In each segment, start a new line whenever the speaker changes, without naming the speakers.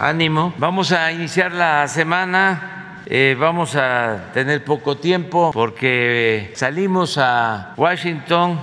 ánimo. Vamos a iniciar la semana. Eh, vamos a tener poco tiempo porque salimos a Washington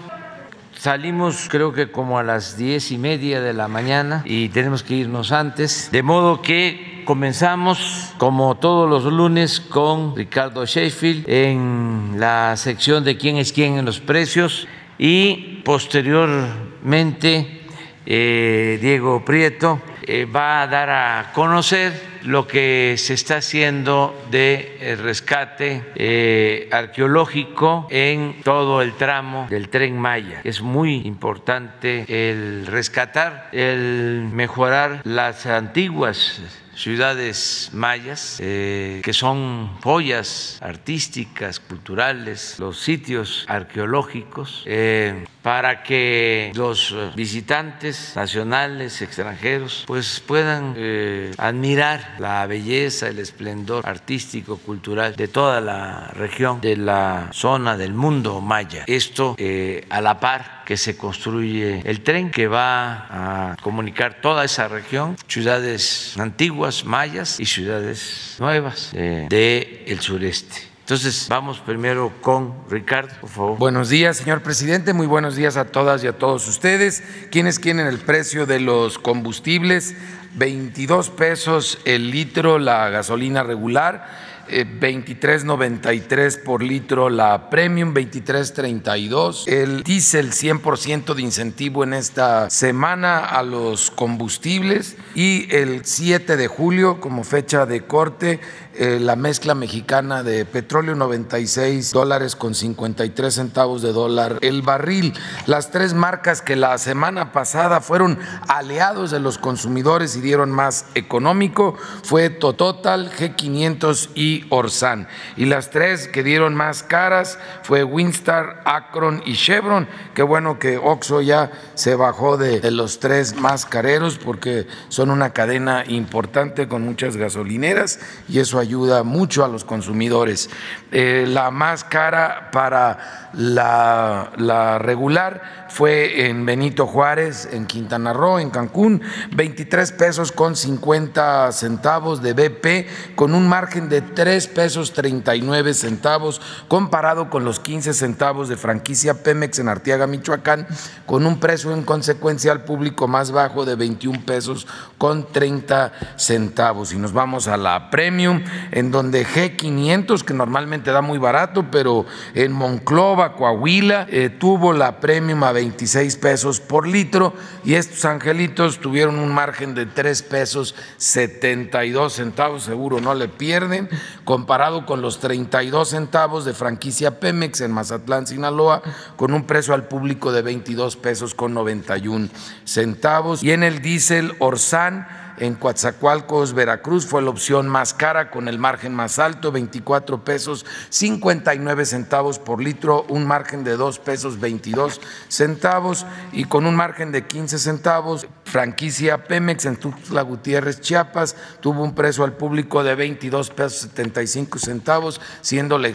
Salimos creo que como a las diez y media de la mañana y tenemos que irnos antes, de modo que comenzamos como todos los lunes con Ricardo Sheffield en la sección de quién es quién en los precios y posteriormente eh, Diego Prieto eh, va a dar a conocer lo que se está haciendo de eh, rescate arqueológico en todo el tramo del tren Maya. Es muy importante el rescatar, el mejorar las antiguas ciudades mayas, eh, que son joyas artísticas, culturales, los sitios arqueológicos, eh, para que los visitantes nacionales, extranjeros, pues puedan eh, admirar la belleza, el esplendor artístico, cultural de toda la región, de la zona del mundo maya. Esto a la par que se construye el tren que va a comunicar toda esa región, ciudades antiguas, mayas y ciudades nuevas del de el sureste. Entonces, vamos primero con Ricardo, por favor.
Buenos días, señor presidente. Muy buenos días a todas y a todos ustedes. ¿Quiénes quieren el precio de los combustibles? 22 pesos el litro la gasolina regular 23.93 eh, por litro la premium, 23.32. El diésel 100% de incentivo en esta semana a los combustibles y el 7 de julio como fecha de corte eh, la mezcla mexicana de petróleo 96 dólares con 53 centavos de dólar el barril. Las tres marcas que la semana pasada fueron aliados de los consumidores y dieron más económico fue Tototal, G500 y Orsan. Y las tres que dieron más caras fue Winstar, Akron y Chevron. Qué bueno que Oxo ya se bajó de, los tres más careros porque son una cadena importante con muchas gasolineras y eso mucho a los consumidores. Eh, la más cara para la, la, regular fue en Benito Juárez, en Quintana Roo, en Cancún, 23 pesos con 50 centavos de BP, con un margen de 3 pesos 39 centavos, comparado con los 15 centavos de franquicia Pemex en Arteaga, Michoacán, con un precio en consecuencia al público más bajo de 21 pesos con 30 centavos. Y nos vamos a la Premium, en donde G500, que normalmente da muy barato, pero en Monclova, Coahuila, eh, tuvo la Premium a 26 pesos por litro y estos angelitos tuvieron un margen de 3 pesos 72 centavos, seguro no le pierden, comparado con los 32 centavos de franquicia Pemex en Mazatlán, Sinaloa, con un precio al público de 22 pesos con 91 centavos. Y en el diésel Orsan, en Coatzacoalcos, Veracruz, fue la opción más cara con el margen más alto, 24 pesos 59 centavos por litro, un margen de 2 pesos 22 centavos y con un margen de 15 centavos, franquicia Pemex en Tuxtla Gutiérrez, Chiapas, tuvo un precio al público de 22 pesos 75 centavos, siendo la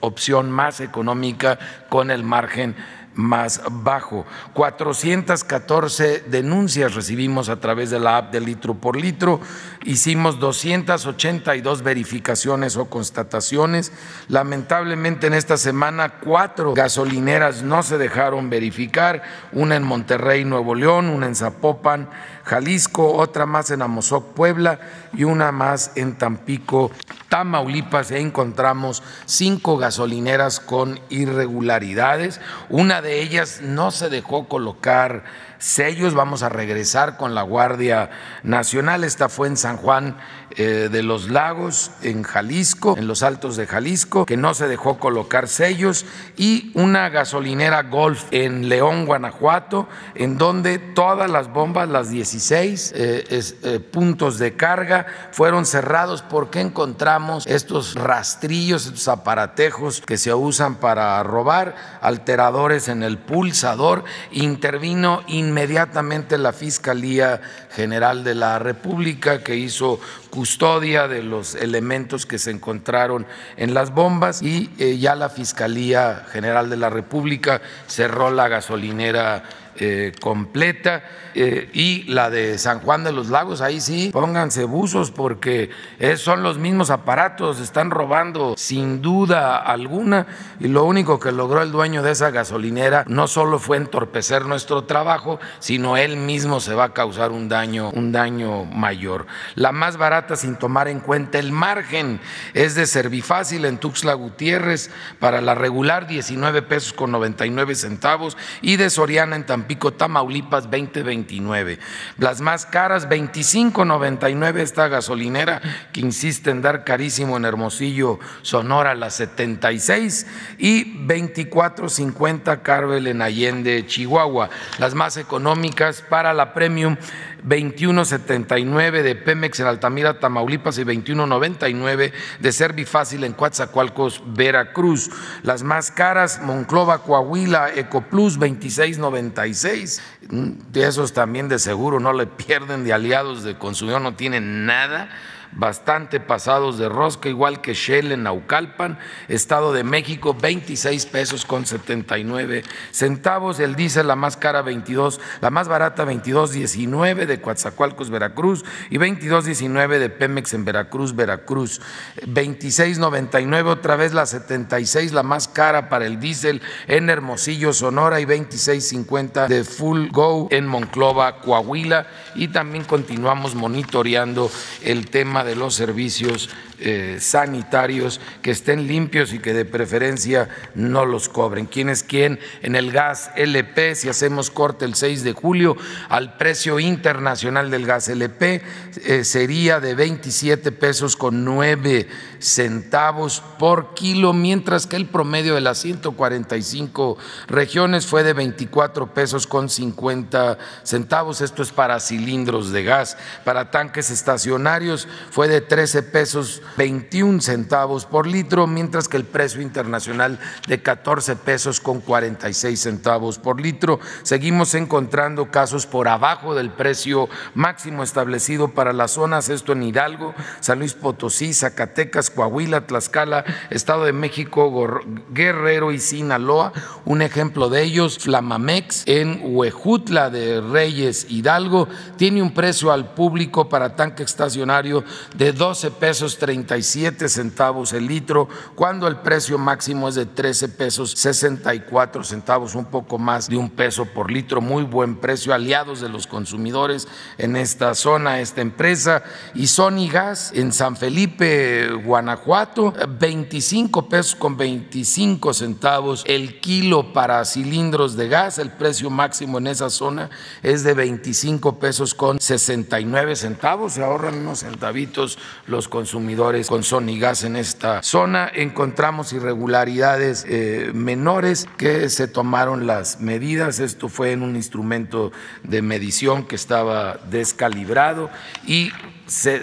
opción más económica con el margen más bajo. 414 denuncias recibimos a través de la app de litro por litro. Hicimos 282 verificaciones o constataciones. Lamentablemente en esta semana cuatro gasolineras no se dejaron verificar. Una en Monterrey, Nuevo León, una en Zapopan, Jalisco, otra más en Amozoc, Puebla y una más en Tampico, Tamaulipas encontramos cinco gasolineras con irregularidades. Una de ellas no se dejó colocar sellos. Vamos a regresar con la Guardia Nacional. Esta fue en San Juan de los Lagos, en Jalisco, en los Altos de Jalisco, que no se dejó colocar sellos. Y una gasolinera Golf en León, Guanajuato, en donde todas las bombas, las 16 eh, eh, puntos de carga, fueron cerrados porque encontramos estos rastrillos, estos aparatejos que se usan para robar, alteradores en el pulsador. Intervino inmediatamente la Fiscalía General de la República que hizo custodia de los elementos que se encontraron en las bombas y eh, ya la Fiscalía General de la República cerró la gasolinera eh, completa. Eh, y la de San Juan de los Lagos, ahí sí, pónganse buzos porque son los mismos aparatos, están robando sin duda alguna. Y lo único que logró el dueño de esa gasolinera no solo fue entorpecer nuestro trabajo, sino él mismo se va a causar un daño, un daño mayor. La más barata sin tomar en cuenta el margen es de Servifácil en Tuxtla Gutiérrez para la regular 19 pesos con 99 centavos y de Soriana en Tampico, Tamaulipas 2029. Las más caras 25.99 esta gasolinera que insiste en dar carísimo en Hermosillo, Sonora la 76 y 24.50 Carvel en Allende, Chihuahua. Las más económicas para la Premium 21.79 de Pemex en Altamira, Tamaulipas y 21.99 de Servifácil en Coatzacoalcos, Veracruz. Las más caras, Monclova, Coahuila, Ecoplus 26.96. De esos también de seguro no le pierden de aliados de consumidor, no tienen nada bastante pasados de rosca, igual que Shell en Naucalpan, Estado de México, 26 pesos con 79 centavos, el diésel la más cara 22, la más barata 22.19 de Coatzacoalcos, Veracruz y 22.19 de Pemex en Veracruz, Veracruz, 26.99 otra vez la 76, la más cara para el diésel en Hermosillo, Sonora y 26.50 de Full Go en Monclova, Coahuila. Y también continuamos monitoreando el tema de los servicios eh, sanitarios que estén limpios y que de preferencia no los cobren. ¿Quién es quién? En el gas LP, si hacemos corte el 6 de julio, al precio internacional del gas LP eh, sería de 27 pesos con 9 centavos por kilo, mientras que el promedio de las 145 regiones fue de 24 pesos con 50 centavos. Esto es para cilindros de gas. Para tanques estacionarios fue de 13 pesos 21 centavos por litro, mientras que el precio internacional de 14 pesos con 46 centavos por litro. Seguimos encontrando casos por abajo del precio máximo establecido para las zonas, esto en Hidalgo, San Luis Potosí, Zacatecas, Coahuila, Tlaxcala, Estado de México, Guerrero y Sinaloa. Un ejemplo de ellos, Flamamex en Huejutla de Reyes, Hidalgo, tiene un precio al público para tanque estacionario de 12 pesos 30 centavos el litro, cuando el precio máximo es de 13 pesos 64 centavos, un poco más de un peso por litro, muy buen precio, aliados de los consumidores en esta zona, esta empresa. Y Sony Gas en San Felipe, Guanajuato, 25 pesos con 25 centavos el kilo para cilindros de gas, el precio máximo en esa zona es de 25 pesos con 69 centavos, se ahorran unos centavitos los consumidores con Sonigas en esta zona. Encontramos irregularidades eh, menores que se tomaron las medidas. Esto fue en un instrumento de medición que estaba descalibrado y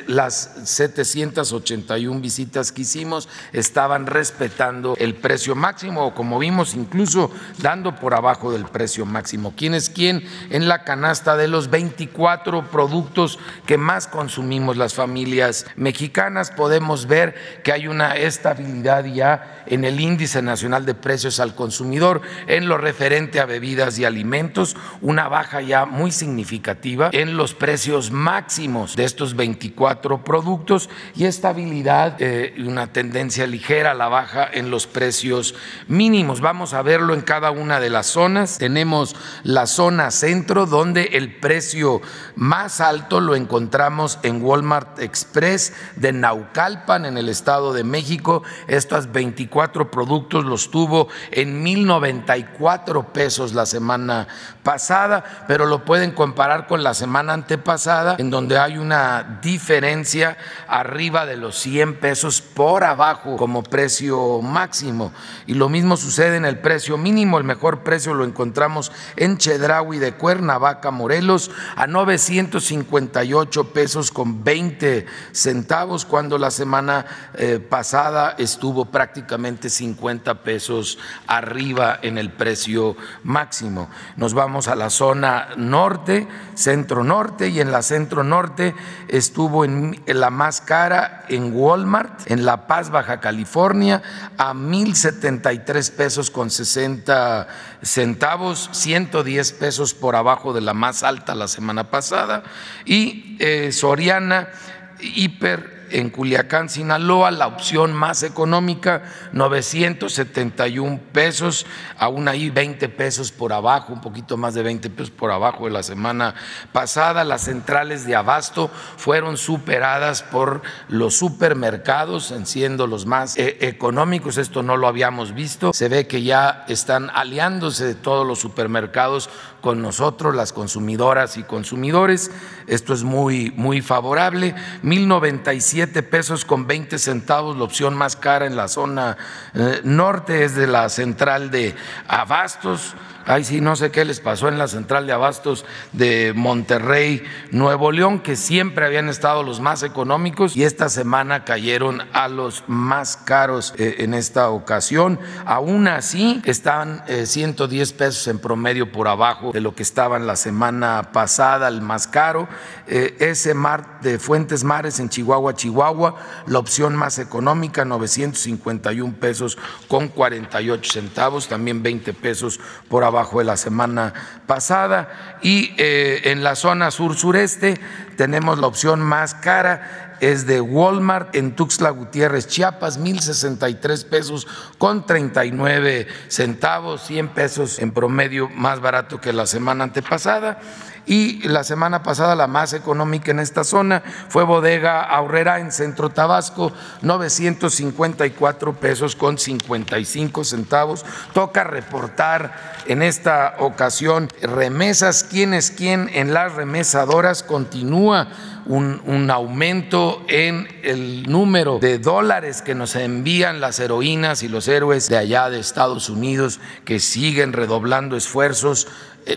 las 781 visitas que hicimos estaban respetando el precio máximo o como vimos incluso dando por abajo del precio máximo. ¿Quién es quién? En la canasta de los 24 productos que más consumimos las familias mexicanas podemos ver que hay una estabilidad ya en el índice nacional de precios al consumidor en lo referente a bebidas y alimentos, una baja ya muy significativa en los precios máximos de estos 24 24 productos y estabilidad eh, una tendencia ligera a la baja en los precios mínimos. Vamos a verlo en cada una de las zonas. Tenemos la zona centro donde el precio más alto lo encontramos en Walmart Express de Naucalpan en el Estado de México. Estos 24 productos los tuvo en 1094 pesos la semana pasada, pero lo pueden comparar con la semana antepasada en donde hay una diferencia arriba de los 100 pesos por abajo como precio máximo. Y lo mismo sucede en el precio mínimo. El mejor precio lo encontramos en Chedraui de Cuernavaca, Morelos, a 958 pesos con 20 centavos, cuando la semana eh, pasada estuvo prácticamente 50 pesos arriba en el precio máximo. Nos vamos a la zona norte, centro norte, y en la centro norte estuvo en, la más cara en Walmart, en La Paz, Baja California, a 1.073 pesos con 60 centavos, 110 pesos por abajo de la más alta la semana pasada, y eh, Soriana Hiper en Culiacán, Sinaloa, la opción más económica, 971 pesos, aún ahí 20 pesos por abajo, un poquito más de 20 pesos por abajo de la semana pasada. Las centrales de abasto fueron superadas por los supermercados, siendo los más eh, económicos. Esto no lo habíamos visto. Se ve que ya están aliándose de todos los supermercados con nosotros, las consumidoras y consumidores. Esto es muy, muy favorable. 1097 pesos con 20 centavos, la opción más cara en la zona eh, norte es de la central de Abastos. Ay, sí, no sé qué les pasó en la central de abastos de Monterrey, Nuevo León, que siempre habían estado los más económicos y esta semana cayeron a los más caros eh, en esta ocasión. Aún así, están 110 eh, pesos en promedio por abajo de lo que estaban la semana pasada, el más caro. Eh, ese mar de Fuentes Mares en Chihuahua, Chihuahua, la opción más económica, 951 pesos con 48 centavos, también 20 pesos por abajo abajo de la semana pasada. Y eh, en la zona sur-sureste tenemos la opción más cara, es de Walmart en Tuxtla Gutiérrez, Chiapas, 1.063 pesos con 39 centavos, 100 pesos en promedio más barato que la semana antepasada y la semana pasada la más económica en esta zona fue Bodega Aurrera en Centro Tabasco, 954 pesos con 55 centavos. Toca reportar en esta ocasión remesas, quién es quién en las remesadoras continúa un, un, aumento en el número de dólares que nos envían las heroínas y los héroes de allá de Estados Unidos que siguen redoblando esfuerzos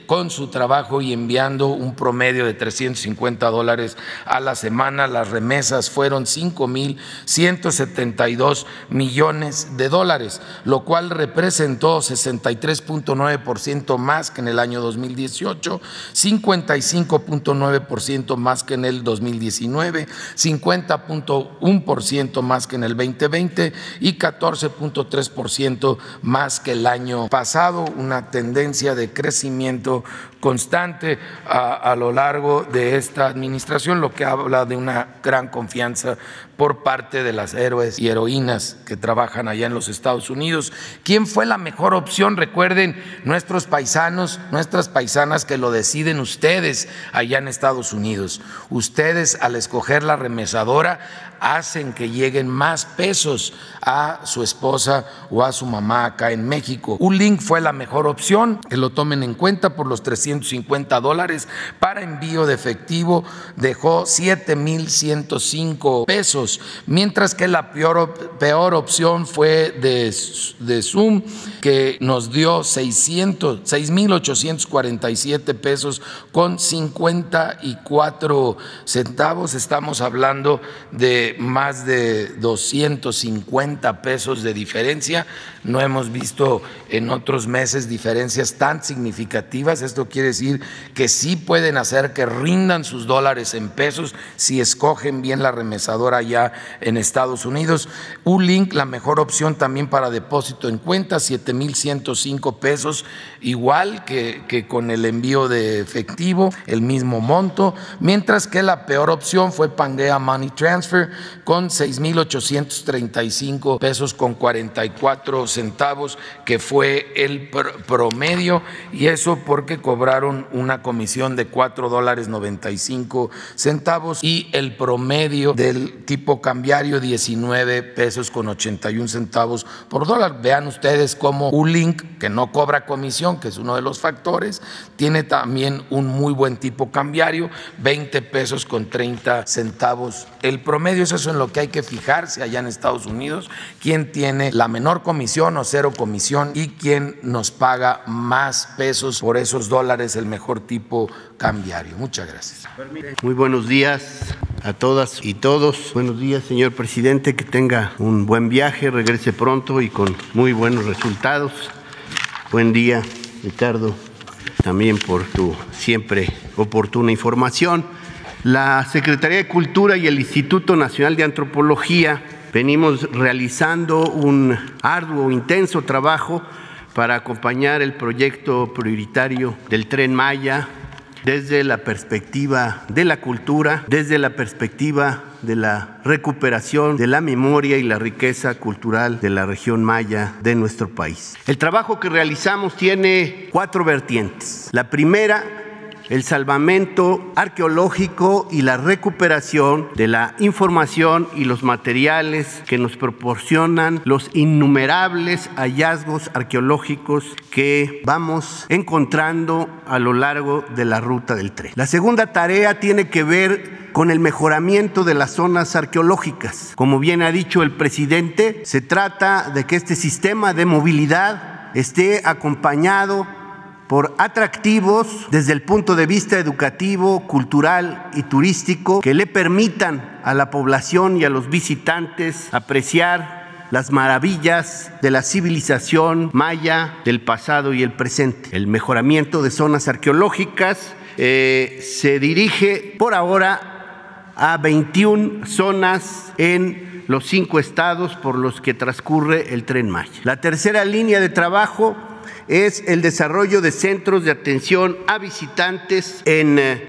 con su trabajo y enviando un promedio de 350 dólares a la semana. Las remesas fueron 5.172 millones de dólares, lo cual representó 63.9% más que en el año 2018, 55.9% más que en el 2019, 50.1% más que en el 2020 y 14.3% más que el año pasado, una tendencia de crecimiento momento constante a, lo largo de esta administración, lo que habla de una gran confianza por parte de las héroes y heroínas que trabajan allá en los Estados Unidos. ¿Quién fue la mejor opción? Recuerden, nuestros paisanos, nuestras paisanas que lo deciden ustedes allá en Estados Unidos. Ustedes al escoger la remesadora hacen que lleguen más pesos a su esposa o a su mamá acá en México. Un link fue la mejor opción, que lo tomen en cuenta por los 350 dólares para envío de efectivo dejó 7.105 pesos mientras que la peor, peor opción fue de, de Zoom, que nos dio 600, 6.847 pesos con 54 centavos. Estamos hablando de más de 250 pesos de diferencia. No hemos visto en otros meses diferencias tan significativas. Esto quiere decir que sí pueden hacer que rindan sus dólares en pesos si escogen bien la remesadora ya en Estados Unidos. link la mejor opción también para depósito en cuenta, 7.105 pesos, igual que, que con el envío de efectivo, el mismo monto, mientras que la peor opción fue Pangea Money Transfer con 6.835 pesos con 44 centavos, que fue el promedio, y eso porque cobraron una comisión de 4 dólares 95 centavos y el promedio del tipo cambiario 19 pesos con 81 centavos por dólar. Vean ustedes cómo link que no cobra comisión, que es uno de los factores, tiene también un muy buen tipo cambiario, 20 pesos con 30 centavos. El promedio es eso en lo que hay que fijarse allá en Estados Unidos, quién tiene la menor comisión o cero comisión y quién nos paga más pesos por esos dólares, el mejor tipo cambiario. Muchas gracias.
Muy buenos días a todas y todos. Buenos días, señor presidente, que tenga un buen viaje, regrese pronto y con muy buenos resultados. Buen día, Ricardo, también por tu siempre oportuna información. La Secretaría de Cultura y el Instituto Nacional de Antropología venimos realizando un arduo, intenso trabajo para acompañar el proyecto prioritario del tren Maya desde la perspectiva de la cultura, desde la perspectiva de la recuperación de la memoria y la riqueza cultural de la región maya de nuestro país. El trabajo que realizamos tiene cuatro vertientes. La primera el salvamento arqueológico y la recuperación de la información y los materiales que nos proporcionan los innumerables hallazgos arqueológicos que vamos encontrando a lo largo de la ruta del tren. La segunda tarea tiene que ver con el mejoramiento de las zonas arqueológicas. Como bien ha dicho el presidente, se trata de que este sistema de movilidad esté acompañado por atractivos desde el punto de vista educativo, cultural y turístico que le permitan a la población y a los visitantes apreciar las maravillas de la civilización maya del pasado y el presente. El mejoramiento de zonas arqueológicas eh, se dirige por ahora a 21 zonas en los cinco estados por los que transcurre el tren Maya. La tercera línea de trabajo es el desarrollo de centros de atención a visitantes en eh,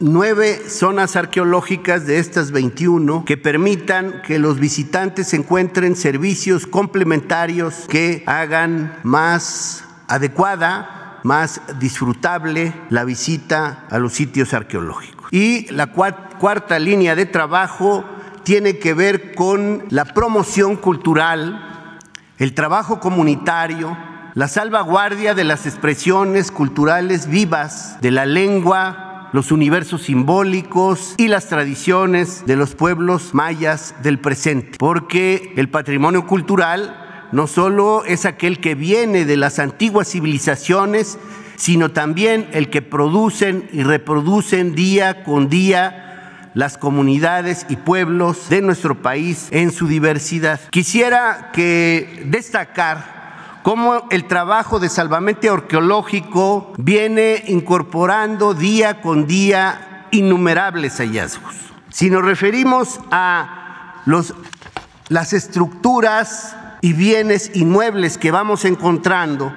nueve zonas arqueológicas de estas 21 que permitan que los visitantes encuentren servicios complementarios que hagan más adecuada, más disfrutable la visita a los sitios arqueológicos. Y la cuarta línea de trabajo tiene que ver con la promoción cultural, el trabajo comunitario, la salvaguardia de las expresiones culturales vivas de la lengua, los universos simbólicos y las tradiciones de los pueblos mayas del presente. Porque el patrimonio cultural no solo es aquel que viene de las antiguas civilizaciones, sino también el que producen y reproducen día con día las comunidades y pueblos de nuestro país en su diversidad. Quisiera que destacar cómo el trabajo de salvamento arqueológico viene incorporando día con día innumerables hallazgos. Si nos referimos a los, las estructuras y bienes inmuebles que vamos encontrando,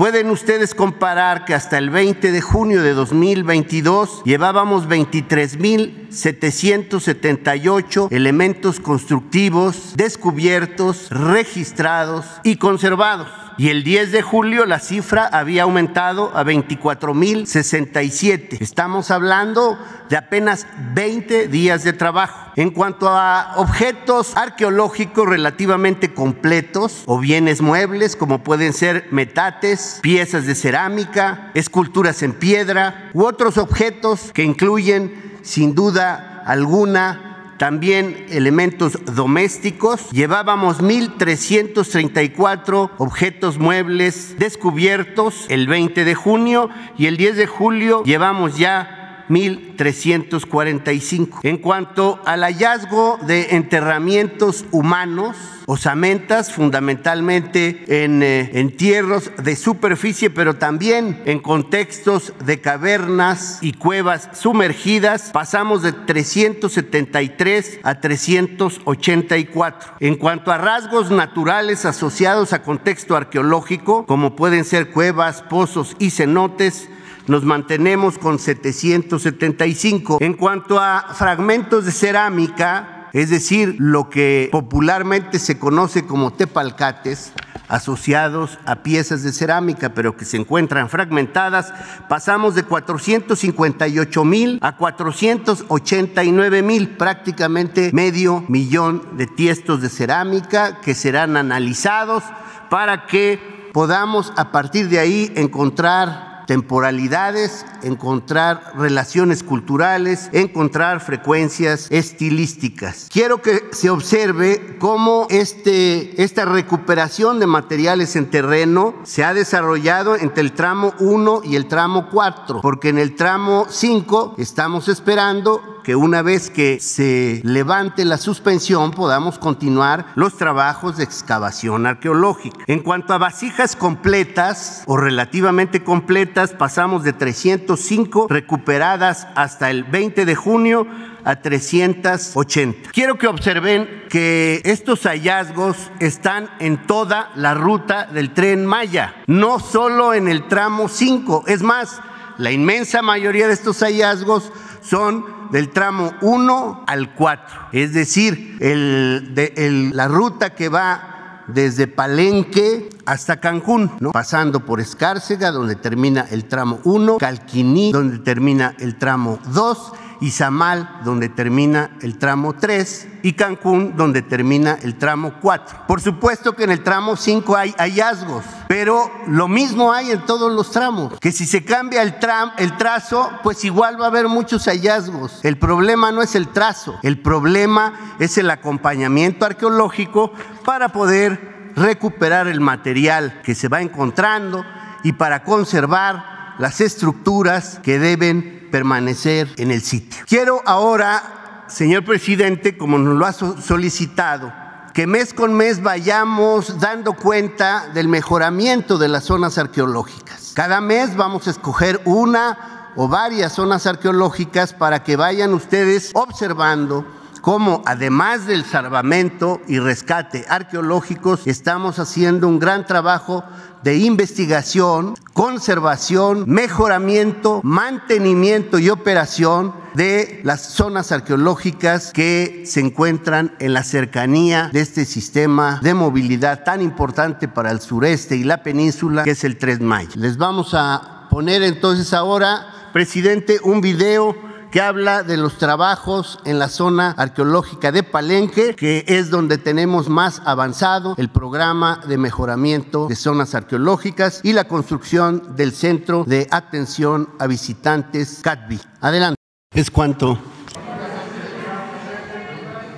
Pueden ustedes comparar que hasta el 20 de junio de 2022 llevábamos 23.778 elementos constructivos descubiertos, registrados y conservados y el 10 de julio la cifra había aumentado a 24.067. Estamos hablando de apenas 20 días de trabajo. En cuanto a objetos arqueológicos relativamente completos o bienes muebles como pueden ser metates, piezas de cerámica, esculturas en piedra u otros objetos que incluyen sin duda alguna también elementos domésticos. Llevábamos 1.334 objetos muebles descubiertos el 20 de junio y el 10 de julio llevamos ya 1345. En cuanto al hallazgo de enterramientos humanos, osamentas, fundamentalmente en eh, entierros de superficie, pero también en contextos de cavernas y cuevas sumergidas, pasamos de 373 a 384. En cuanto a rasgos naturales asociados a contexto arqueológico, como pueden ser cuevas, pozos y cenotes, nos mantenemos con 775. En cuanto a fragmentos de cerámica, es decir, lo que popularmente se conoce como tepalcates, asociados a piezas de cerámica, pero que se encuentran fragmentadas, pasamos de 458 mil a 489 mil, prácticamente medio millón de tiestos de cerámica que serán analizados para que podamos a partir de ahí encontrar temporalidades, encontrar relaciones culturales, encontrar frecuencias estilísticas. Quiero que se observe cómo este, esta recuperación de materiales en terreno se ha desarrollado entre el tramo 1 y el tramo 4, porque en el tramo 5 estamos esperando que una vez que se levante la suspensión podamos continuar los trabajos de excavación arqueológica. En cuanto a vasijas completas o relativamente completas, pasamos de 305 recuperadas hasta el 20 de junio a 380. Quiero que observen que estos hallazgos están en toda la ruta del tren Maya, no solo en el tramo 5. Es más, la inmensa mayoría de estos hallazgos son del tramo 1 al 4, es decir, la ruta que va desde Palenque hasta Cancún, ¿no? pasando por Escárcega, donde termina el tramo 1, Calquiní, donde termina el tramo 2 Izamal, donde termina el tramo 3, y Cancún, donde termina el tramo 4. Por supuesto que en el tramo 5 hay hallazgos, pero lo mismo hay en todos los tramos, que si se cambia el, el trazo, pues igual va a haber muchos hallazgos. El problema no es el trazo, el problema es el acompañamiento arqueológico para poder recuperar el material que se va encontrando y para conservar las estructuras que deben permanecer en el sitio. Quiero ahora, señor presidente, como nos lo ha solicitado, que mes con mes vayamos dando cuenta del mejoramiento de las zonas arqueológicas. Cada mes vamos a escoger una o varias zonas arqueológicas para que vayan ustedes observando cómo además del salvamento y rescate arqueológicos, estamos haciendo un gran trabajo de investigación, conservación, mejoramiento, mantenimiento y operación de las zonas arqueológicas que se encuentran en la cercanía de este sistema de movilidad tan importante para el sureste y la península, que es el 3 Mayo. Les vamos a poner entonces ahora, presidente, un video que habla de los trabajos en la zona arqueológica de Palenque, que es donde tenemos más avanzado el programa de mejoramiento de zonas arqueológicas y la construcción del Centro de Atención a Visitantes CATBI. Adelante. ¿Es cuánto?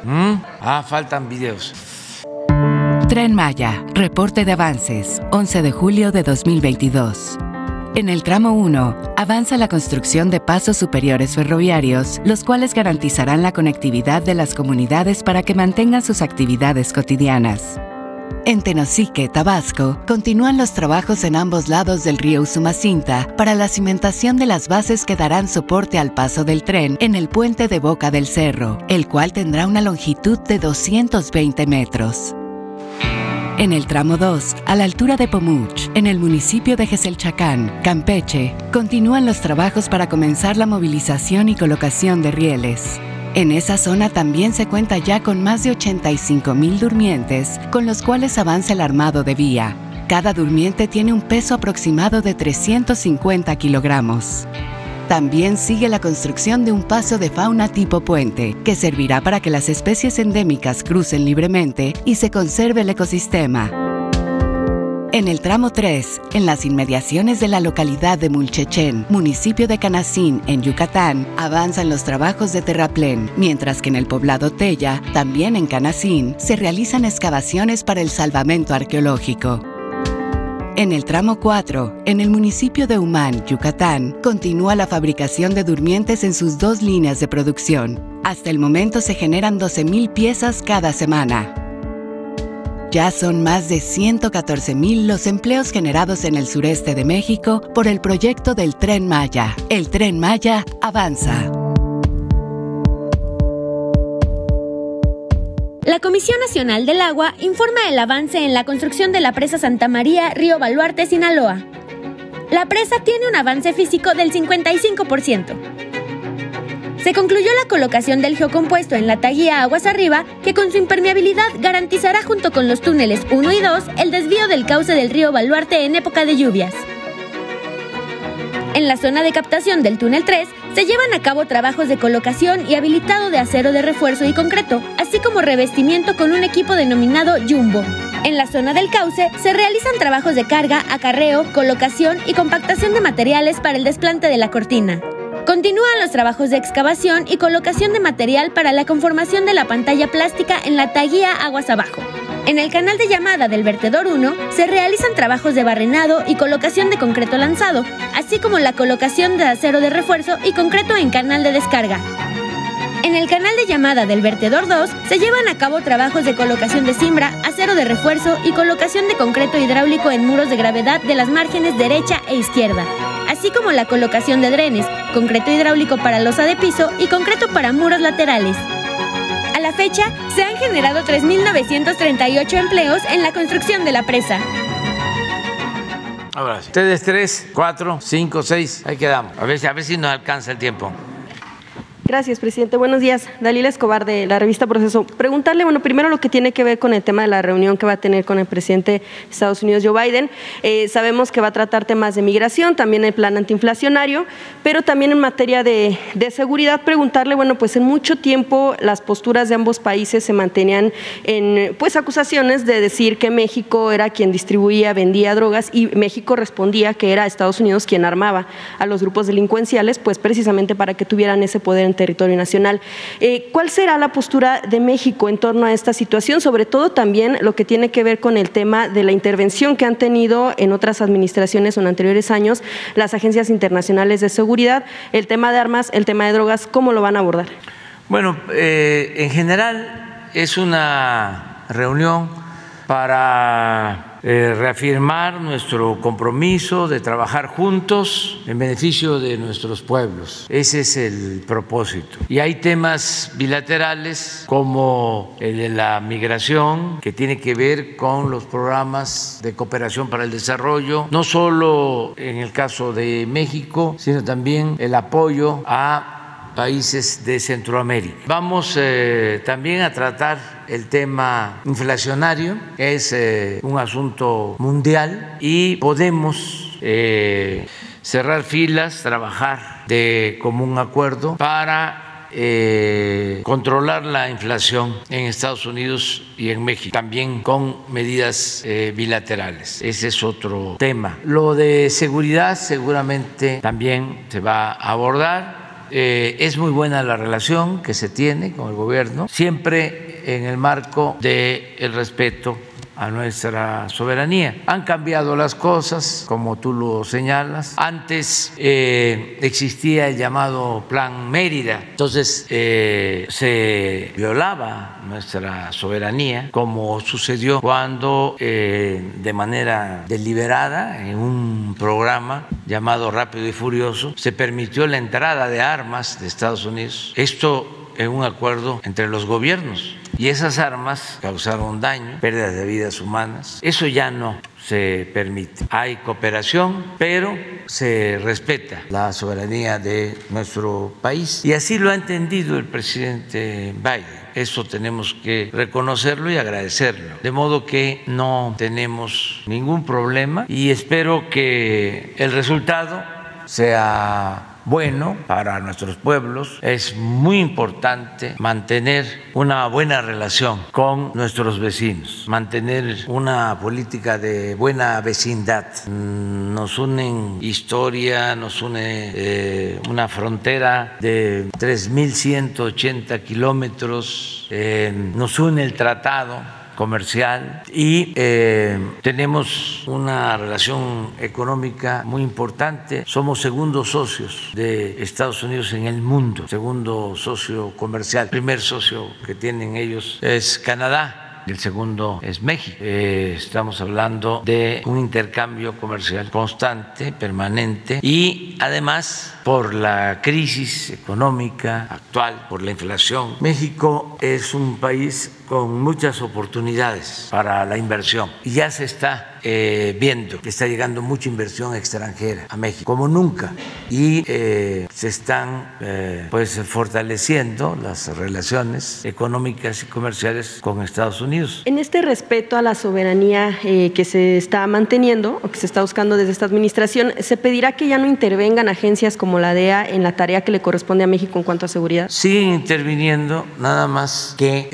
¿Mm? Ah, faltan videos.
Tren Maya, reporte de avances, 11 de julio de 2022. En el tramo 1, avanza la construcción de pasos superiores ferroviarios, los cuales garantizarán la conectividad de las comunidades para que mantengan sus actividades cotidianas. En Tenosique, Tabasco, continúan los trabajos en ambos lados del río Usumacinta para la cimentación de las bases que darán soporte al paso del tren en el puente de Boca del Cerro, el cual tendrá una longitud de 220 metros. En el tramo 2, a la altura de Pomuch, en el municipio de Geselchacán, Campeche, continúan los trabajos para comenzar la movilización y colocación de rieles. En esa zona también se cuenta ya con más de 85 mil durmientes, con los cuales avanza el armado de vía. Cada durmiente tiene un peso aproximado de 350 kilogramos. También sigue la construcción de un paso de fauna tipo puente, que servirá para que las especies endémicas crucen libremente y se conserve el ecosistema. En el tramo 3, en las inmediaciones de la localidad de Mulchechen, municipio de Canacín, en Yucatán, avanzan los trabajos de terraplén, mientras que en el poblado Tella, también en Canacín, se realizan excavaciones para el salvamento arqueológico. En el tramo 4, en el municipio de Humán, Yucatán, continúa la fabricación de durmientes en sus dos líneas de producción. Hasta el momento se generan 12.000 piezas cada semana. Ya son más de 114.000 los empleos generados en el sureste de México por el proyecto del Tren Maya. El Tren Maya avanza.
La Comisión Nacional del Agua informa el avance en la construcción de la presa Santa María, Río Baluarte, Sinaloa. La presa tiene un avance físico del 55%. Se concluyó la colocación del geocompuesto en la taguía Aguas Arriba, que con su impermeabilidad garantizará junto con los túneles 1 y 2 el desvío del cauce del río Baluarte en época de lluvias. En la zona de captación del túnel 3 se llevan a cabo trabajos de colocación y habilitado de acero de refuerzo y concreto, así como revestimiento con un equipo denominado Jumbo. En la zona del cauce se realizan trabajos de carga, acarreo, colocación y compactación de materiales para el desplante de la cortina. Continúan los trabajos de excavación y colocación de material para la conformación de la pantalla plástica en la taguía aguas abajo. En el canal de llamada del vertedor 1 se realizan trabajos de barrenado y colocación de concreto lanzado, así como la colocación de acero de refuerzo y concreto en canal de descarga. En el canal de llamada del vertedor 2 se llevan a cabo trabajos de colocación de cimbra, acero de refuerzo y colocación de concreto hidráulico en muros de gravedad de las márgenes derecha e izquierda, así como la colocación de drenes, concreto hidráulico para losa de piso y concreto para muros laterales. A la fecha, se han generado 3.938 empleos en la construcción de la presa.
Ahora sí. Ustedes tres, cuatro, cinco, seis, ahí quedamos. A ver, si- a ver si nos alcanza el tiempo.
Gracias, presidente. Buenos días. Dalila Escobar, de la revista Proceso. Preguntarle, bueno, primero lo que tiene que ver con el tema de la reunión que va a tener con el presidente de Estados Unidos, Joe Biden. Eh, sabemos que va a tratar temas de migración, también el plan antiinflacionario, pero también en materia de, de seguridad, preguntarle, bueno, pues en mucho tiempo las posturas de ambos países se mantenían en, pues, acusaciones de decir que México era quien distribuía, vendía drogas y México respondía que era Estados Unidos quien armaba a los grupos delincuenciales, pues precisamente para que tuvieran ese poder en territorio nacional. Eh, ¿Cuál será la postura de México en torno a esta situación? Sobre todo también lo que tiene que ver con el tema de la intervención que han tenido en otras administraciones o en anteriores años las agencias internacionales de seguridad, el tema de armas, el tema de drogas, ¿cómo lo van a abordar?
Bueno, eh, en general es una reunión para eh, reafirmar nuestro compromiso de trabajar juntos en beneficio de nuestros pueblos. Ese es el propósito. Y hay temas bilaterales como el de la migración, que tiene que ver con los programas de cooperación para el desarrollo, no solo en el caso de México, sino también el apoyo a países de Centroamérica. Vamos eh, también a tratar el tema inflacionario, es eh, un asunto mundial y podemos eh, cerrar filas, trabajar de común acuerdo para eh, controlar la inflación en Estados Unidos y en México, también con medidas bilaterales. Ese es otro tema. Lo de seguridad seguramente también se va a abordar. Es muy buena la relación que se tiene con el gobierno, siempre en el marco del respeto a nuestra soberanía. Han cambiado las cosas, como tú lo señalas. Antes eh, existía el llamado Plan Mérida, entonces eh, se violaba nuestra soberanía, como sucedió cuando eh, de manera deliberada en un programa llamado Rápido y Furioso se permitió la entrada de armas de Estados Unidos. Esto en un acuerdo entre los gobiernos y esas armas causaron daño, pérdidas de vidas humanas. Eso ya no se permite. Hay cooperación, pero se respeta la soberanía de nuestro país. Y así lo ha entendido el presidente Biden. Eso tenemos que reconocerlo y agradecerlo. De modo que no tenemos ningún problema y espero que el resultado sea bueno para nuestros pueblos. Es muy importante mantener una buena relación con nuestros vecinos, mantener una política de buena vecindad. Mm, Nos unen historia, nos une eh, una frontera de 3.180 kilómetros, eh, nos une el tratado comercial y eh, tenemos una relación económica muy importante. Somos segundos socios de Estados Unidos en el mundo, segundo socio comercial. El primer socio que tienen ellos es Canadá. El segundo es México. Eh, estamos hablando de un intercambio comercial constante, permanente y además por la crisis económica actual, por la inflación, México es un país con muchas oportunidades para la inversión y ya se está eh, viendo que está llegando mucha inversión extranjera a México como nunca y eh, se están eh, pues fortaleciendo las relaciones económicas y comerciales con Estados Unidos.
En este respeto a la soberanía que se está manteniendo o que se está buscando desde esta administración, ¿se pedirá que ya no intervengan agencias como la DEA en la tarea que le corresponde a México en cuanto a seguridad?
Siguen interviniendo, nada más que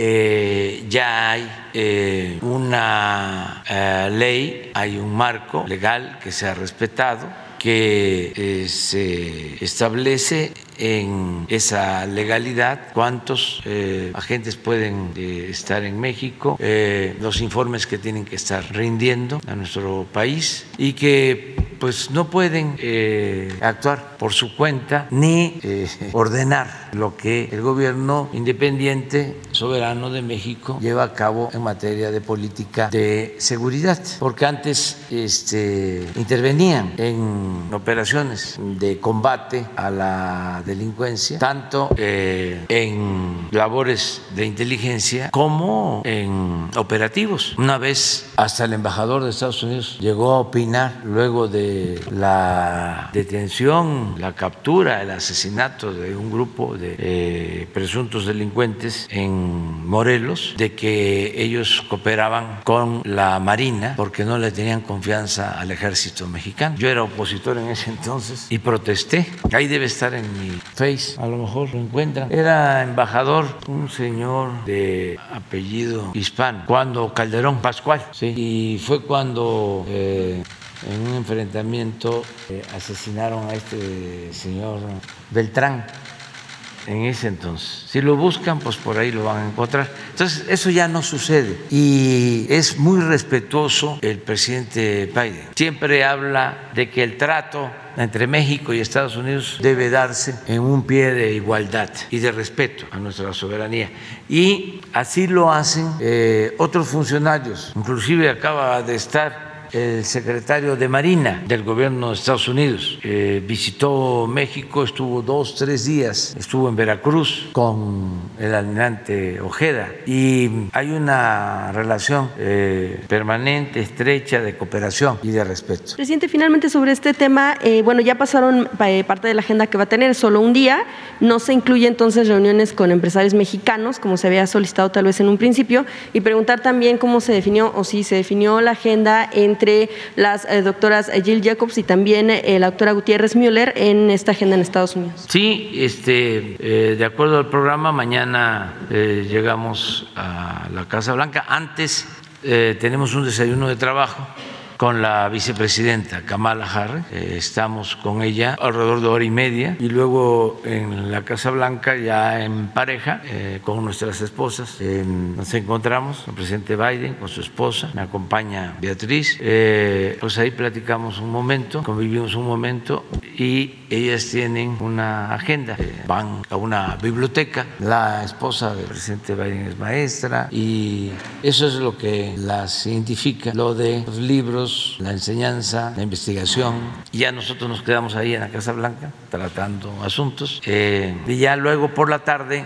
ya hay eh, una eh, ley, hay un marco legal que se ha respetado que eh, se establece en esa legalidad cuántos eh, agentes pueden eh, estar en México, eh, los informes que tienen que estar rindiendo a nuestro país y que pues no pueden actuar por su cuenta ni ordenar lo que el gobierno independiente soberano de México lleva a cabo en materia de política de seguridad, porque antes este, intervenían en operaciones de combate a la delincuencia, tanto eh, en labores de inteligencia como en operativos. Una vez hasta el embajador de Estados Unidos llegó a opinar luego de la detención, la captura, el asesinato de un grupo de eh, presuntos delincuentes en Morelos, de que ellos cooperaban con la Marina porque no le tenían confianza al ejército mexicano. Yo era opositor en ese entonces y protesté. Ahí debe estar en mi face, a lo mejor lo encuentran. Era embajador, un señor de apellido hispano, cuando Calderón Pascual, sí, y fue cuando eh, en un enfrentamiento eh, asesinaron a este señor Beltrán en ese entonces. Si lo buscan, pues por ahí lo van a encontrar. Entonces, eso ya no sucede y es muy respetuoso el presidente Biden. Siempre habla de que el trato entre México y Estados Unidos debe darse en un pie de igualdad y de respeto a nuestra soberanía. Y así lo hacen eh, otros funcionarios. Inclusive acaba de estar el secretario de Marina del gobierno de Estados Unidos. Eh, visitó México, estuvo dos, tres días, estuvo en Veracruz con el almirante Ojeda y hay una relación eh, permanente, estrecha de cooperación y de respeto.
Presidente, finalmente sobre este tema, eh, bueno, ya pasaron parte de la agenda que va a tener solo un día, no se incluye entonces reuniones con empresarios mexicanos, como se había solicitado tal vez en un principio, y preguntar también cómo se definió o si se definió la agenda en entre las eh, doctoras Jill Jacobs y también eh, la doctora Gutiérrez Müller en esta agenda en Estados Unidos.
Sí, este, eh, de acuerdo al programa, mañana llegamos a la Casa Blanca. Antes tenemos un desayuno de trabajo con la vicepresidenta Kamala Harris. Eh, estamos con ella alrededor de hora y media y luego en la Casa Blanca ya en pareja eh, con nuestras esposas. Nos encontramos, el presidente Biden con su esposa, me acompaña Beatriz, eh, pues ahí platicamos un momento, convivimos un momento y ellas tienen una agenda, van a una biblioteca, la esposa del presidente Biden es maestra y eso es lo que las identifica, lo de los libros la enseñanza, la investigación. Y ya nosotros nos quedamos ahí en la Casa Blanca tratando asuntos. Eh, y ya luego por la tarde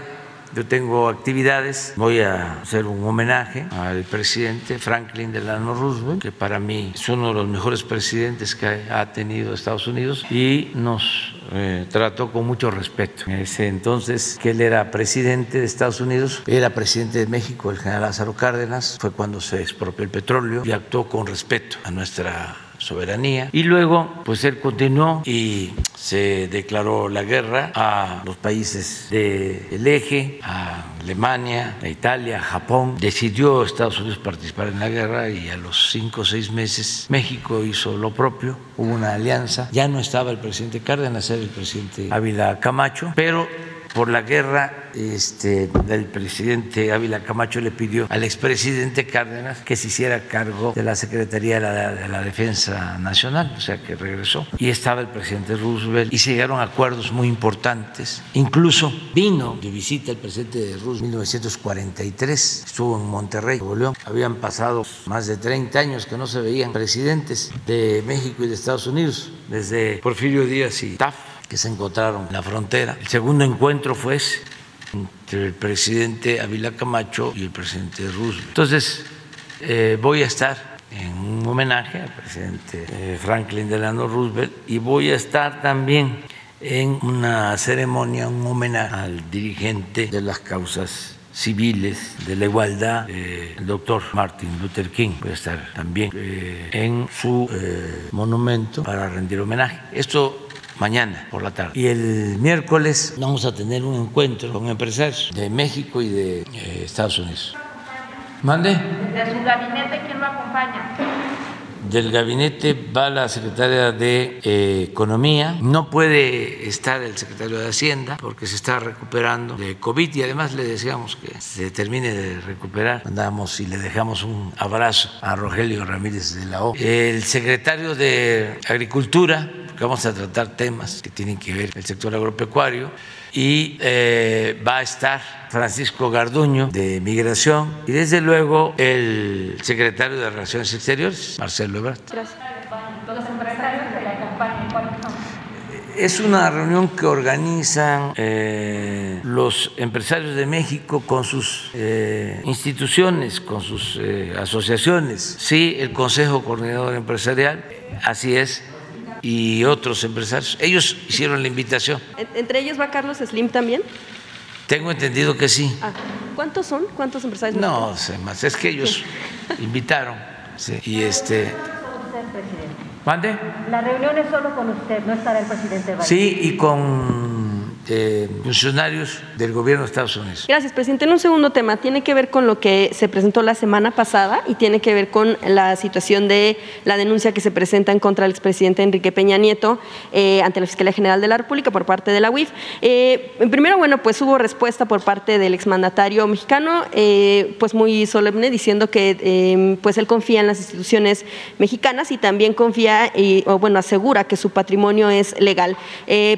yo tengo actividades, voy a hacer un homenaje al presidente Franklin Delano Roosevelt, que para mí es uno de los mejores presidentes que ha tenido Estados Unidos y nos eh, trató con mucho respeto. En ese entonces que él era presidente de Estados Unidos, era presidente de México, el general Lázaro Cárdenas, fue cuando se expropió el petróleo y actuó con respeto a nuestra soberanía. Y luego, pues él continuó y se declaró la guerra a los países del eje, a Alemania, a Italia, a Japón. Decidió Estados Unidos participar en la guerra y a los cinco o seis meses México hizo lo propio. Hubo una alianza. Ya no estaba el presidente Cárdenas, era el presidente Ávila Camacho, pero por la guerra, este, el presidente Ávila Camacho le pidió al expresidente Cárdenas que se hiciera cargo de la Secretaría de la, Defensa Nacional, o sea que regresó. Y estaba el presidente Roosevelt y se llegaron a acuerdos muy importantes. Incluso vino de visita el presidente de Roosevelt en 1943, estuvo en Monterrey, Nuevo León. Habían pasado más de 30 años que no se veían presidentes de México y de Estados Unidos, desde Porfirio Díaz y Taft que se encontraron en la frontera. El segundo encuentro fue ese, entre el presidente Avila Camacho y el presidente Roosevelt. Entonces, eh, voy a estar en un homenaje al presidente eh, Franklin Delano Roosevelt y voy a estar también en una ceremonia, un homenaje al dirigente de las causas civiles de la igualdad, el doctor Martin Luther King. Voy a estar también eh, en su monumento para rendir homenaje. Esto mañana por la tarde. Y el miércoles vamos a tener un encuentro con empresarios de México y de eh, Estados Unidos. ¿Mande?
¿De su gabinete quién lo acompaña?
del gabinete va la secretaria de eh, Economía. No puede estar el secretario de Hacienda porque se está recuperando de COVID y además le deseamos que se termine de recuperar. Andamos y le dejamos un abrazo a Rogelio Ramírez de la O. El secretario de Agricultura, que vamos a tratar temas que tienen que ver el sector agropecuario y eh, va a estar Francisco Garduño de Migración y desde luego el secretario de Relaciones Exteriores, Marcelo Ebrard. Gracias. Es una reunión que organizan eh, los empresarios de México con sus eh, instituciones, con sus asociaciones. Sí, el Consejo Coordinador Empresarial, así es, y otros empresarios. Ellos hicieron la invitación.
¿Entre ellos va Carlos Slim también?
Tengo entendido que sí.
Ah, ¿Cuántos son? ¿Cuántos empresarios?
No sé más, es que ellos invitaron. Sí, y este. ¿Mande?
La reunión es solo con usted, no estará el presidente Biden.
Sí, y con eh, funcionarios del gobierno de Estados Unidos.
Gracias, presidente. En un segundo tema, tiene que ver con lo que se presentó la semana pasada y tiene que ver con la situación de la denuncia que se presenta en contra del expresidente Enrique Peña Nieto eh, ante la Fiscalía General de la República por parte de la UIF. Eh, primero, bueno, pues hubo respuesta por parte del exmandatario mexicano, pues muy solemne, diciendo que pues él confía en las instituciones mexicanas y también confía, y, o bueno, asegura que su patrimonio es legal.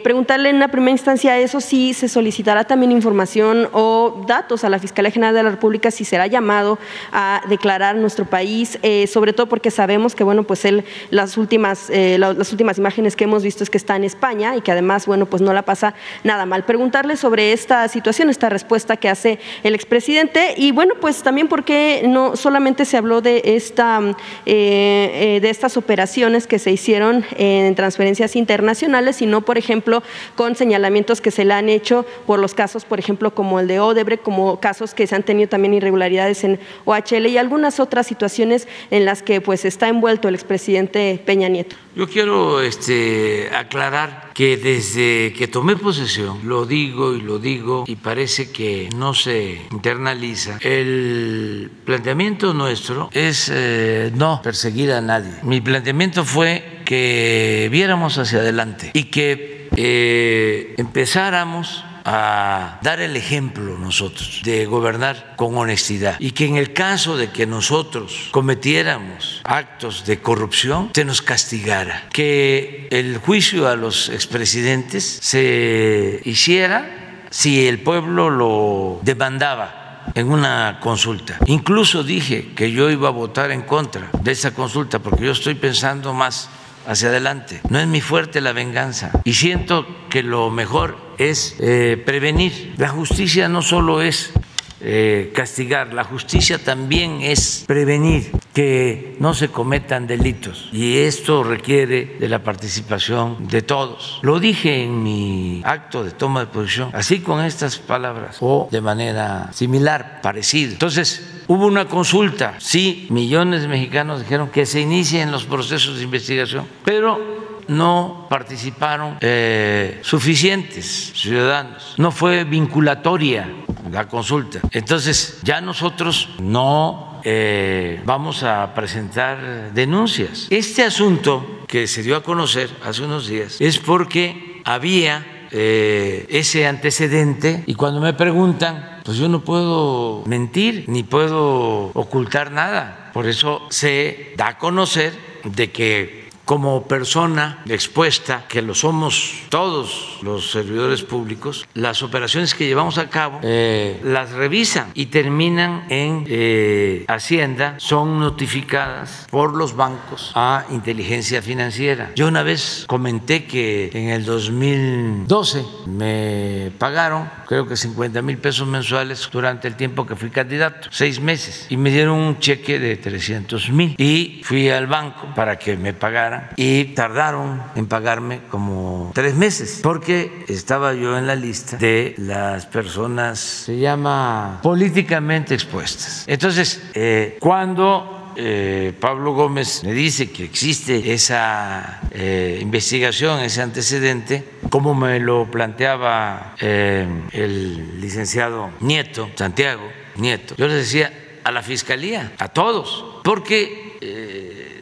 preguntarle en una primera instancia eso sí se solicitará también información o datos a la Fiscalía General de la República si será llamado a declarar nuestro país, eh, sobre todo porque sabemos que bueno pues él las últimas eh, las últimas imágenes que hemos visto es que está en España y que además bueno pues no la pasa nada mal. Preguntarle sobre esta situación, esta respuesta que hace el expresidente y bueno pues también porque no solamente se habló de esta eh, de estas operaciones que se hicieron en transferencias internacionales, sino por ejemplo con señalamientos que se le han hecho por los casos, por ejemplo, como el de Odebrecht, como casos que se han tenido también irregularidades en OHL y algunas otras situaciones en las que pues está envuelto el expresidente Peña Nieto.
Yo quiero este, aclarar que desde que tomé posesión, lo digo y lo digo y parece que no se internaliza, el planteamiento nuestro es eh, no perseguir a nadie. Mi planteamiento fue que viéramos hacia adelante y que eh, empezáramos a dar el ejemplo nosotros de gobernar con honestidad y que en el caso de que nosotros cometiéramos actos de corrupción se nos castigara, que el juicio a los expresidentes se hiciera si el pueblo lo demandaba en una consulta. Incluso dije que yo iba a votar en contra de esa consulta porque yo estoy pensando más hacia adelante. No es mi fuerte la venganza. Y siento que lo mejor es eh, prevenir. La justicia no solo es eh, castigar, la justicia también es prevenir que no se cometan delitos y esto requiere de la participación de todos. Lo dije en mi acto de toma de posición, así con estas palabras o de manera similar, parecida. Entonces, hubo una consulta, sí, millones de mexicanos dijeron que se inicien los procesos de investigación, pero no participaron eh, suficientes ciudadanos, no fue vinculatoria la consulta. Entonces, ya nosotros no eh, vamos a presentar denuncias. Este asunto que se dio a conocer hace unos días es porque había eh, ese antecedente y cuando me preguntan, pues yo no puedo mentir ni puedo ocultar nada. Por eso se da a conocer de que como persona expuesta, que lo somos todos los servidores públicos, las operaciones que llevamos a cabo eh, las revisan y terminan en eh, Hacienda, son notificadas por los bancos a inteligencia financiera. Yo una vez comenté que en el 2012 me pagaron creo que 50 mil pesos mensuales durante el tiempo que fui candidato, seis meses, y me dieron un cheque de 300 mil y fui al banco para que me pagaran y tardaron en pagarme como tres meses porque estaba yo en la lista de las personas, se llama políticamente expuestas. Entonces, eh, cuando eh, Pablo Gómez me dice que existe esa eh, investigación, ese antecedente, como me lo planteaba el licenciado Nieto, Santiago Nieto, yo les decía a la fiscalía, a todos, porque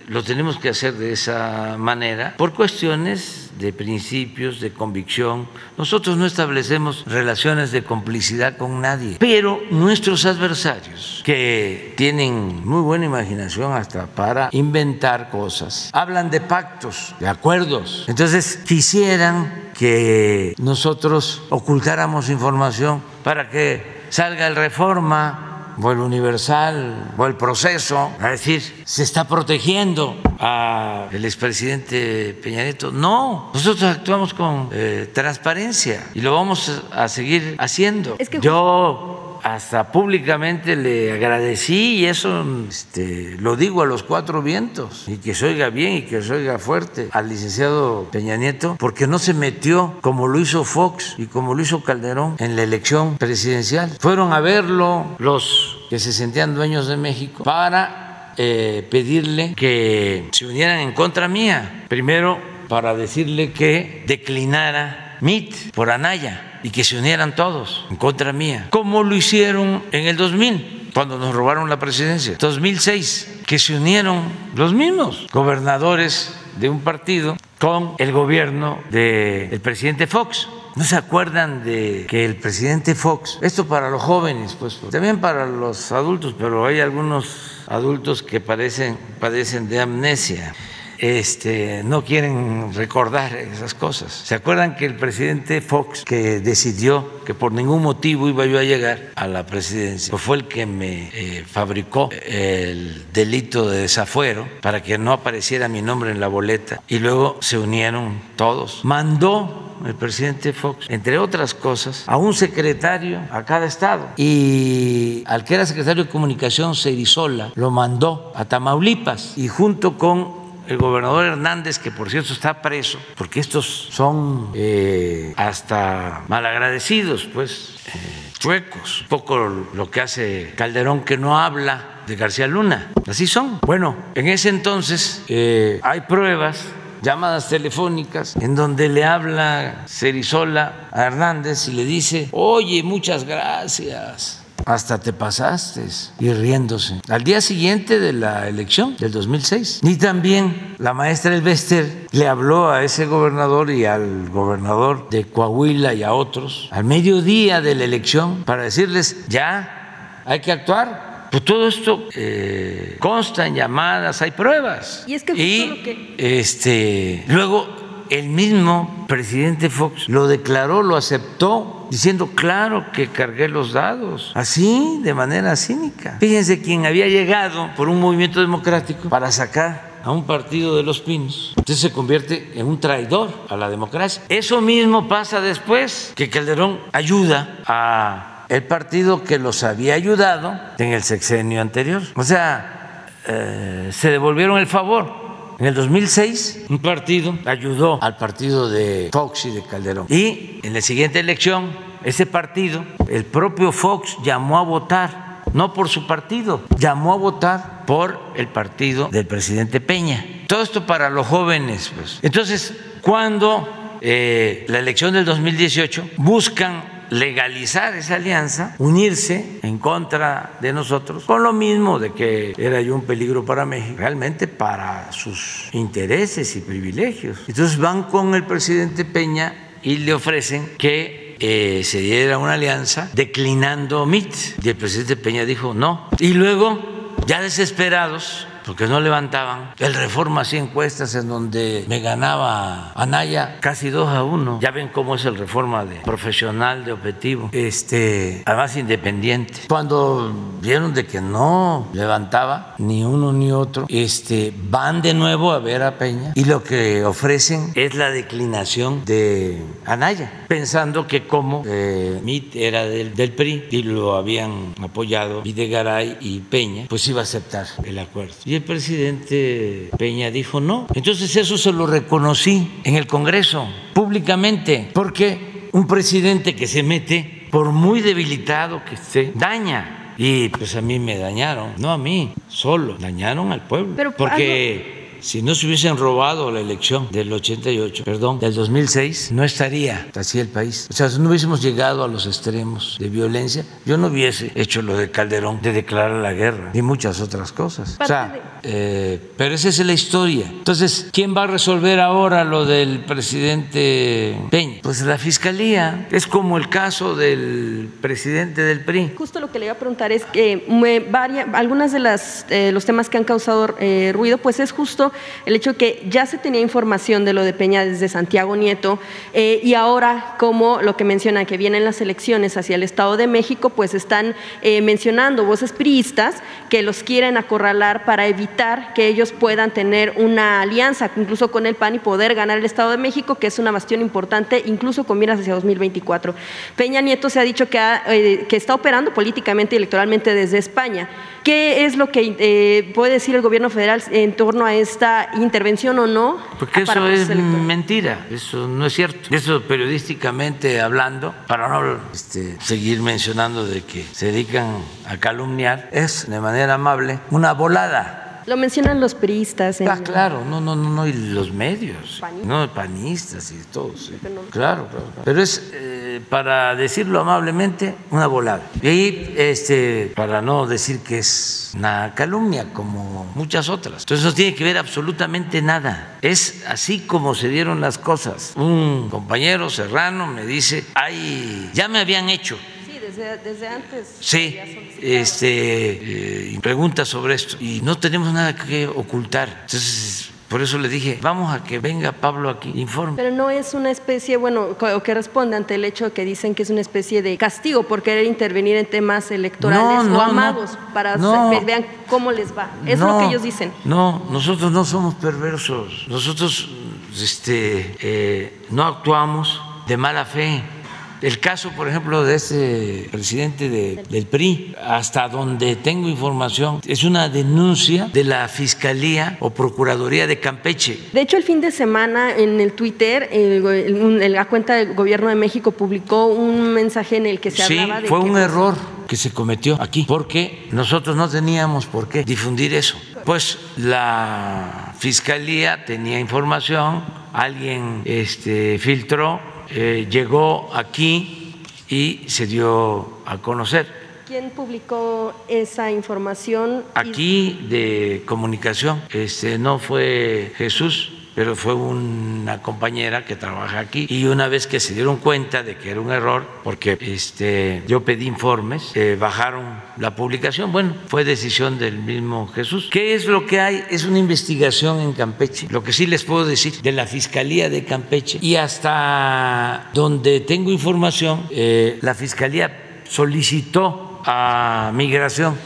lo tenemos que hacer de esa manera por cuestiones de principios, de convicción. Nosotros no establecemos relaciones de complicidad con nadie, pero nuestros adversarios, que tienen muy buena imaginación hasta para inventar cosas, hablan de pactos, de acuerdos. Entonces quisieran que nosotros ocultáramos información para que salga el reforma o el Universal o el proceso a decir se está protegiendo al expresidente Peña Nieto. No, nosotros actuamos con eh, transparencia y lo vamos a seguir haciendo. Yo hasta públicamente le agradecí y eso este, lo digo a los cuatro vientos y que se oiga bien y que se oiga fuerte al licenciado Peña Nieto porque no se metió como lo hizo Fox y como lo hizo Calderón en la elección presidencial. Fueron a verlo los que se sentían dueños de México para eh, pedirle que se unieran en contra mía. Primero para decirle que declinara MIT por Anaya y que se unieran todos en contra mía, como lo hicieron en el 2000, cuando nos robaron la presidencia, 2006, que se unieron los mismos gobernadores de un partido con el gobierno del presidente Fox. ¿No se acuerdan de que el presidente Fox, esto para los jóvenes, pues también para los adultos, pero hay algunos adultos que parecen, padecen de amnesia? Este, no quieren recordar esas cosas. ¿Se acuerdan que el presidente Fox, que decidió que por ningún motivo iba yo a llegar a la presidencia, pues fue el que me eh, fabricó el delito de desafuero para que no apareciera mi nombre en la boleta y luego se unieron todos. Mandó el presidente Fox, entre otras cosas, a un secretario a cada estado. Y al que era secretario de comunicación, Cerizola, lo mandó a Tamaulipas y junto con el gobernador Hernández, que por cierto está preso, porque estos son eh, hasta malagradecidos, pues, eh, chuecos. Un poco lo que hace Calderón, que no habla de García Luna. Así son. Bueno, en ese entonces eh, hay pruebas llamadas telefónicas en donde le habla Cerizola a Hernández y le dice, oye, muchas gracias hasta te pasaste y riéndose. Al día siguiente de la elección del 2006. Ni también la maestra Elvester le habló a ese gobernador y al gobernador de Coahuila y a otros al mediodía de la elección para decirles ya hay que actuar. Pues todo esto eh, consta en llamadas, hay pruebas.
Y es que,
y, este, luego el mismo presidente Fox lo declaró, lo aceptó, diciendo, claro que cargué los dados, así, de manera cínica. Fíjense quién había llegado por un movimiento democrático para sacar a un partido de los pinos, entonces se convierte en un traidor a la democracia. Eso mismo pasa después, que Calderón ayuda a el partido que los había ayudado en el sexenio anterior. O sea, eh, se devolvieron el favor. En el 2006, un partido ayudó al partido de Fox y de Calderón. Y en la siguiente elección, ese partido, el propio Fox llamó a votar, no por su partido, llamó a votar por el partido del presidente Peña. Todo esto para los jóvenes. Pues. Entonces, cuando eh, la elección del 2018 buscan legalizar esa alianza, unirse en contra de nosotros, con lo mismo de que era yo un peligro para México, realmente para sus intereses y privilegios. Entonces van con el presidente Peña y le ofrecen que eh, se diera una alianza declinando MIT. Y el presidente Peña dijo no. Y luego, ya desesperados, porque no levantaban. El Reforma hacía encuestas en donde me ganaba Anaya casi dos a uno. Ya ven cómo es el Reforma de profesional, de objetivo, este, además independiente. Cuando vieron de que no levantaba ni uno ni otro, este, van de nuevo a ver a Peña y lo que ofrecen es la declinación de Anaya, pensando que como eh, MIT era del, del PRI y lo habían apoyado Videgaray y Peña, pues iba a aceptar el acuerdo. Y el presidente Peña dijo no. Entonces eso se lo reconocí en el Congreso públicamente, porque un presidente que se mete, por muy debilitado que esté, daña. Y pues a mí me dañaron, no a mí, solo, dañaron al pueblo. porque si no se hubiesen robado la elección del 88, perdón, del 2006, no estaría así el país. O sea, si no hubiésemos llegado a los extremos de violencia, yo no hubiese hecho lo de Calderón de declarar la guerra, ni muchas otras cosas. O sea, eh, pero esa es la historia. Entonces, ¿quién va a resolver ahora lo del presidente Peña? Pues la fiscalía. Es como el caso del presidente del PRI.
Justo lo que le iba a preguntar es que me, varias, algunas de las eh, los temas que han causado eh, ruido, pues es justo el hecho de que ya se tenía información de lo de Peña desde Santiago Nieto eh, y ahora, como lo que menciona que vienen las elecciones hacia el Estado de México, pues están mencionando voces priistas que los quieren acorralar para evitar que ellos puedan tener una alianza, incluso con el PAN y poder ganar el Estado de México, que es una bastión importante, incluso con miras hacia 2024. Peña Nieto se ha dicho que, que está operando políticamente y electoralmente desde España. ¿Qué es lo que eh, puede decir el gobierno federal en torno a esta intervención o no?
Porque eso es mentira, eso no es cierto. Eso periodísticamente hablando, para no este, seguir mencionando de que se dedican a calumniar, es de manera amable una volada.
Lo mencionan los periodistas.
Ah, claro, no, no, no, y los medios, ¿Panistas? no, panistas y todos. Claro, claro, Pero es eh, para decirlo amablemente, una volada. Y ahí, este, para no decir que es una calumnia como muchas otras. Entonces no tiene que ver absolutamente nada. Es así como se dieron las cosas. Un compañero serrano me dice, ay, ya me habían hecho
desde, antes.
Sí, este, eh, preguntas sobre esto y no tenemos nada que ocultar. Entonces, por eso le dije, vamos a que venga Pablo aquí, informe.
Pero no es una especie, bueno, o que responde ante el hecho que dicen que es una especie de castigo por querer intervenir en temas electorales o amagos para que vean cómo les va. Es lo que ellos dicen.
No, nosotros no somos perversos. Nosotros este, eh, no actuamos de mala fe. El caso, por ejemplo, de ese presidente del PRI, hasta donde tengo información, es una denuncia de la Fiscalía o Procuraduría de Campeche.
De hecho, el fin de semana en el Twitter, la cuenta del Gobierno de México publicó un mensaje en el que se hablaba
de... fue un error que se cometió aquí, porque nosotros no teníamos por qué difundir eso. Pues la Fiscalía tenía información, alguien este, filtró eh, llegó aquí y se dio a conocer.
¿Quién publicó esa información?
Aquí de comunicación, este, no fue Jesús, pero fue una compañera que trabaja aquí y una vez que se dieron cuenta de que era un error, porque este, yo pedí informes, eh, bajaron la publicación, bueno, fue decisión del mismo Jesús. ¿Qué es lo que hay? Es una investigación en Campeche, lo que sí les puedo decir de la Fiscalía de Campeche y hasta donde tengo información, eh, la Fiscalía solicitó a Migración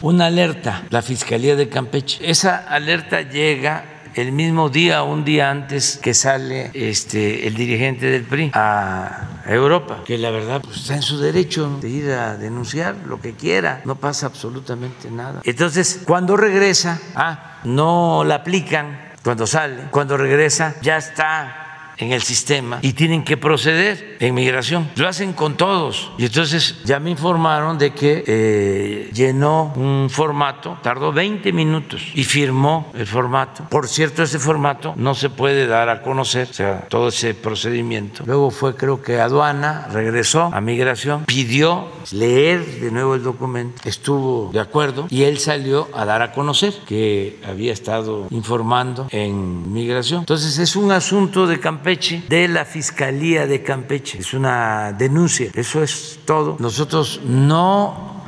una alerta, la Fiscalía de Campeche. Esa alerta llega el mismo día, un día antes que sale este, el dirigente del PRI a Europa, que la verdad pues, está en su derecho de ir a denunciar lo que quiera, no pasa absolutamente nada. Entonces, cuando regresa, ah, no la aplican cuando sale, cuando regresa ya está en el sistema y tienen que proceder en migración. Lo hacen con todos. Y entonces ya me informaron de que eh, llenó un formato, tardó 20 minutos y firmó el formato. Por cierto, ese formato no se puede dar a conocer, o sea, todo ese procedimiento. Luego fue, creo que aduana, regresó a migración, pidió leer de nuevo el documento, estuvo de acuerdo y él salió a dar a conocer que había estado informando en migración. Entonces es un asunto de campaña de la Fiscalía de Campeche. Es una denuncia, eso es todo. Nosotros no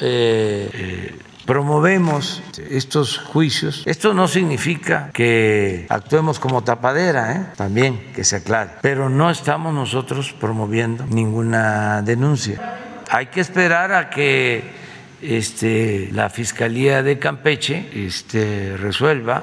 eh, eh, promovemos estos juicios. Esto no significa que actuemos como tapadera, ¿eh? también que se aclare, pero no estamos nosotros promoviendo ninguna denuncia. Hay que esperar a que este, la Fiscalía de Campeche este, resuelva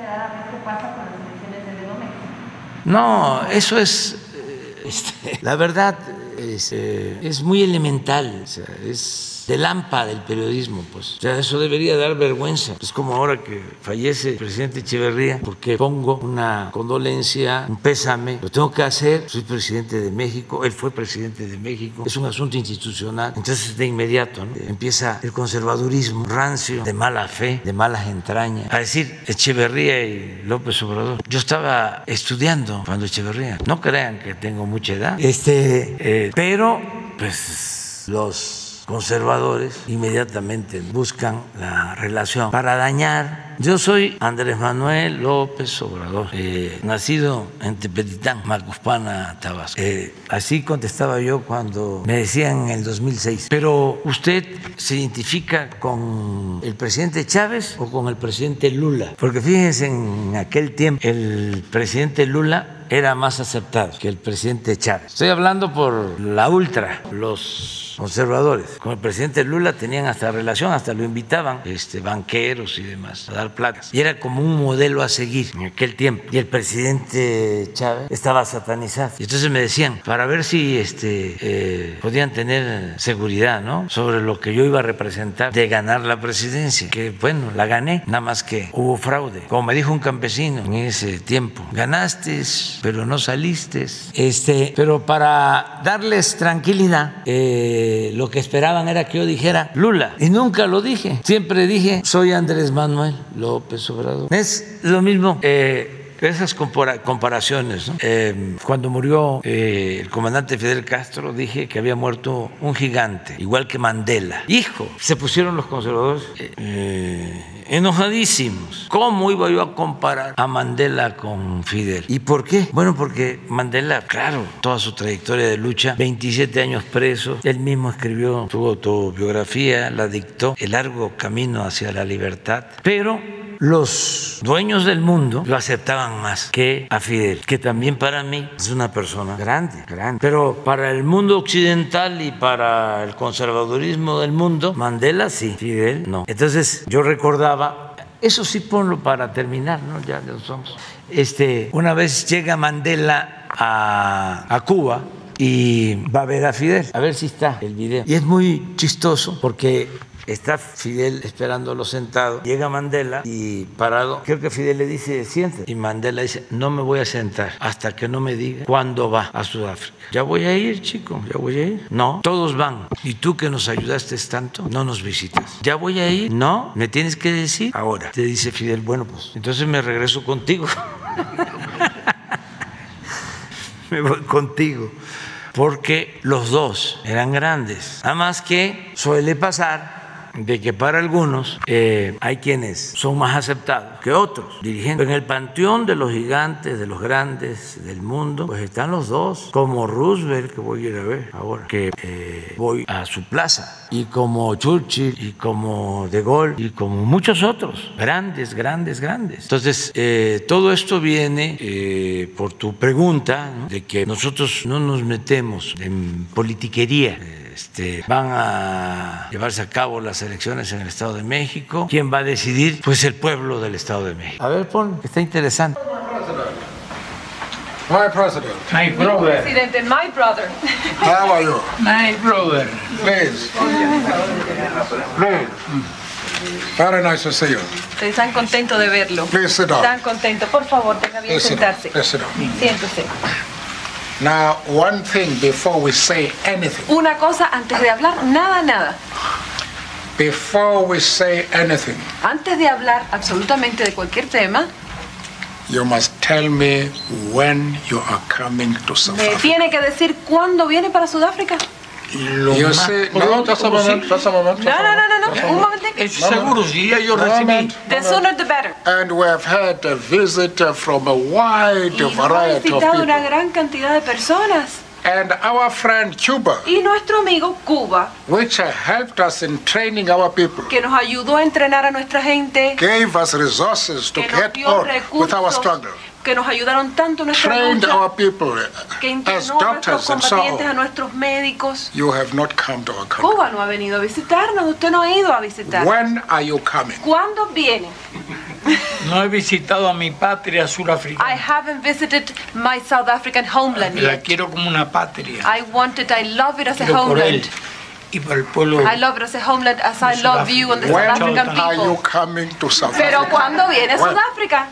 no, eso es, eh, este, la verdad, es, eh, es muy elemental, es de lámpara del periodismo, pues. O sea, eso debería dar vergüenza. Es como ahora que fallece el presidente Echeverría, porque pongo una condolencia, un pésame, lo tengo que hacer, soy presidente de México, él fue presidente de México, es un asunto institucional. Entonces, de inmediato, empieza el conservadurismo rancio, de mala fe, de malas entrañas, a decir Echeverría y López Obrador. Yo estaba estudiando cuando Echeverría, no crean que tengo mucha edad, este, eh, pero pues los conservadores inmediatamente buscan la relación para dañar. Yo soy Andrés Manuel López Obrador, eh, nacido en Tepetitán, Macuspana, Tabasco. Eh, así contestaba yo cuando me decían en el 2006, pero usted se identifica con el presidente Chávez o con el presidente Lula, porque fíjense en aquel tiempo el presidente Lula era más aceptado que el presidente Chávez. Estoy hablando por la ultra, los conservadores. Con el presidente Lula tenían hasta relación, hasta lo invitaban, este, banqueros y demás, a dar placas. Y era como un modelo a seguir en aquel tiempo. Y el presidente Chávez estaba satanizado. Y entonces me decían, para ver si este, eh, podían tener seguridad ¿no? sobre lo que yo iba a representar de ganar la presidencia, que bueno, la gané, nada más que hubo fraude. Como me dijo un campesino en ese tiempo, ganaste, pero no saliste. Este, pero para darles tranquilidad, eh, lo que esperaban era que yo dijera Lula. Y nunca lo dije. Siempre dije, soy Andrés Manuel López Obrador. Es lo mismo. Eh, esas comparaciones. Eh, cuando murió eh, el comandante Fidel Castro, dije que había muerto un gigante, igual que Mandela. Hijo, se pusieron los conservadores eh, enojadísimos. ¿Cómo iba yo a comparar a Mandela con Fidel? ¿Y por qué? Bueno, porque Mandela, claro, toda su trayectoria de lucha, 27 años preso, él mismo escribió su autobiografía, la dictó, el largo camino hacia la libertad, pero los dueños del mundo lo aceptaban más que a Fidel, que también para mí es una persona grande, grande. Pero para el mundo occidental y para el conservadurismo del mundo, Mandela sí, Fidel no. Entonces yo recordaba, eso sí ponlo para terminar, ¿no? Ya lo somos. Este, una vez llega Mandela a, a Cuba, y va a ver a Fidel, a ver si está el video. Y es muy chistoso porque Está Fidel esperándolo sentado. Llega Mandela y parado. Creo que Fidel le dice, siente. Y Mandela dice, no me voy a sentar hasta que no me diga cuándo va a Sudáfrica. Ya voy a ir, chico, ya voy a ir. No, todos van. Y tú que nos ayudaste tanto, no nos visitas. Ya voy a ir. No, me tienes que decir ahora. Te dice Fidel, bueno, pues entonces me regreso contigo. me voy contigo porque los dos eran grandes. Además que suele pasar de que para algunos eh, hay quienes son más aceptados que otros dirigentes. En el panteón de los gigantes, de los grandes del mundo, pues están los dos, como Roosevelt, que voy a ir a ver ahora, que eh, voy a su plaza, y como Churchill, y como De Gaulle, y como muchos otros, grandes, grandes, grandes. Entonces, eh, todo esto viene por tu pregunta, de que nosotros no nos metemos en politiquería este, van a llevarse a cabo las elecciones en el Estado de México. ¿Quién va a decidir? Pues el pueblo del Estado de México. A ver, pon, está interesante.
My president.
My brother.
Presidente, my brother.
How are you?
My brother.
Please. Please. Very nice to see you.
Están contentos de verlo.
Please sit down.
Están contentos. Por favor, tenga bien
Please
sentarse.
Please sit down.
Siéntese.
Now, one thing before we say anything,
Una cosa antes de hablar, nada, nada.
before we say anything,
Antes de hablar absolutamente de cualquier tema,
you must tell me when you are coming to South
me
Africa.
tiene que decir cuándo viene para Sudáfrica.
Lo
You
más
no,
pronto
just a moment,
posible.
just a moment.
No, no, no, no, no. Un momentico.
Es seguro, si yo recibí.
The sooner the better.
And we have had a visit from a wide
Y nos ha
variety of
visitado una
people.
gran cantidad de personas.
And our friend Cuba,
Y nuestro amigo Cuba,
which helped us in training our people,
que nos ayudó a entrenar a nuestra gente,
gave us resources to get
dio
on with our struggle.
Que nos ayudaron tanto en nuestra
Trained
lucha,
our people
que
as
internó a nuestros combatientes, a nuestros médicos.
You have not come to our country.
Cuba no ha venido a visitarnos, usted no ha ido a visitarnos.
When are you coming?
¿Cuándo viene?
No he visitado a mi patria
I
surafricana.
haven't visited my South African homeland
La
yet.
quiero como una patria.
I want it, I love it as a
por él.
homeland.
y para el pueblo.
I love it as a homeland as I love you and the South
When
African
are you
people.
coming to South
Pero? ¿cuándo viene? Sudáfrica?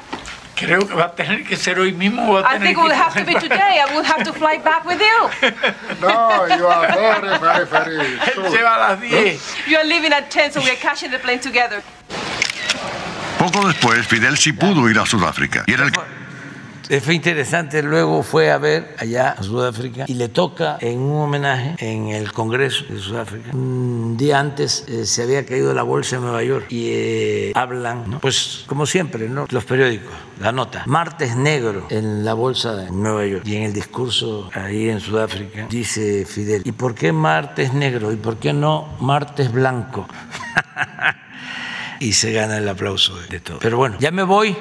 Creo que va a tener que ser hoy mismo. o Va a
I
tener
think it
que
will have to be today. I will have to fly back with you.
No, you are very, very, very soon.
se va a las 10.
You are leaving at 10, so we are catching the plane together.
Poco después, Fidel sí pudo ir a Sudáfrica. Y era el
Eh, Fue interesante, luego fue a ver allá a Sudáfrica y le toca en un homenaje en el Congreso de Sudáfrica. Un día antes eh, se había caído la bolsa en Nueva York y eh, hablan, ¿no? pues como siempre, ¿no? los periódicos, la nota, martes negro en la bolsa de Nueva York y en el discurso ahí en Sudáfrica dice Fidel, ¿y por qué martes negro y por qué no martes blanco? y se gana el aplauso de, de todo. Pero bueno, ya me voy.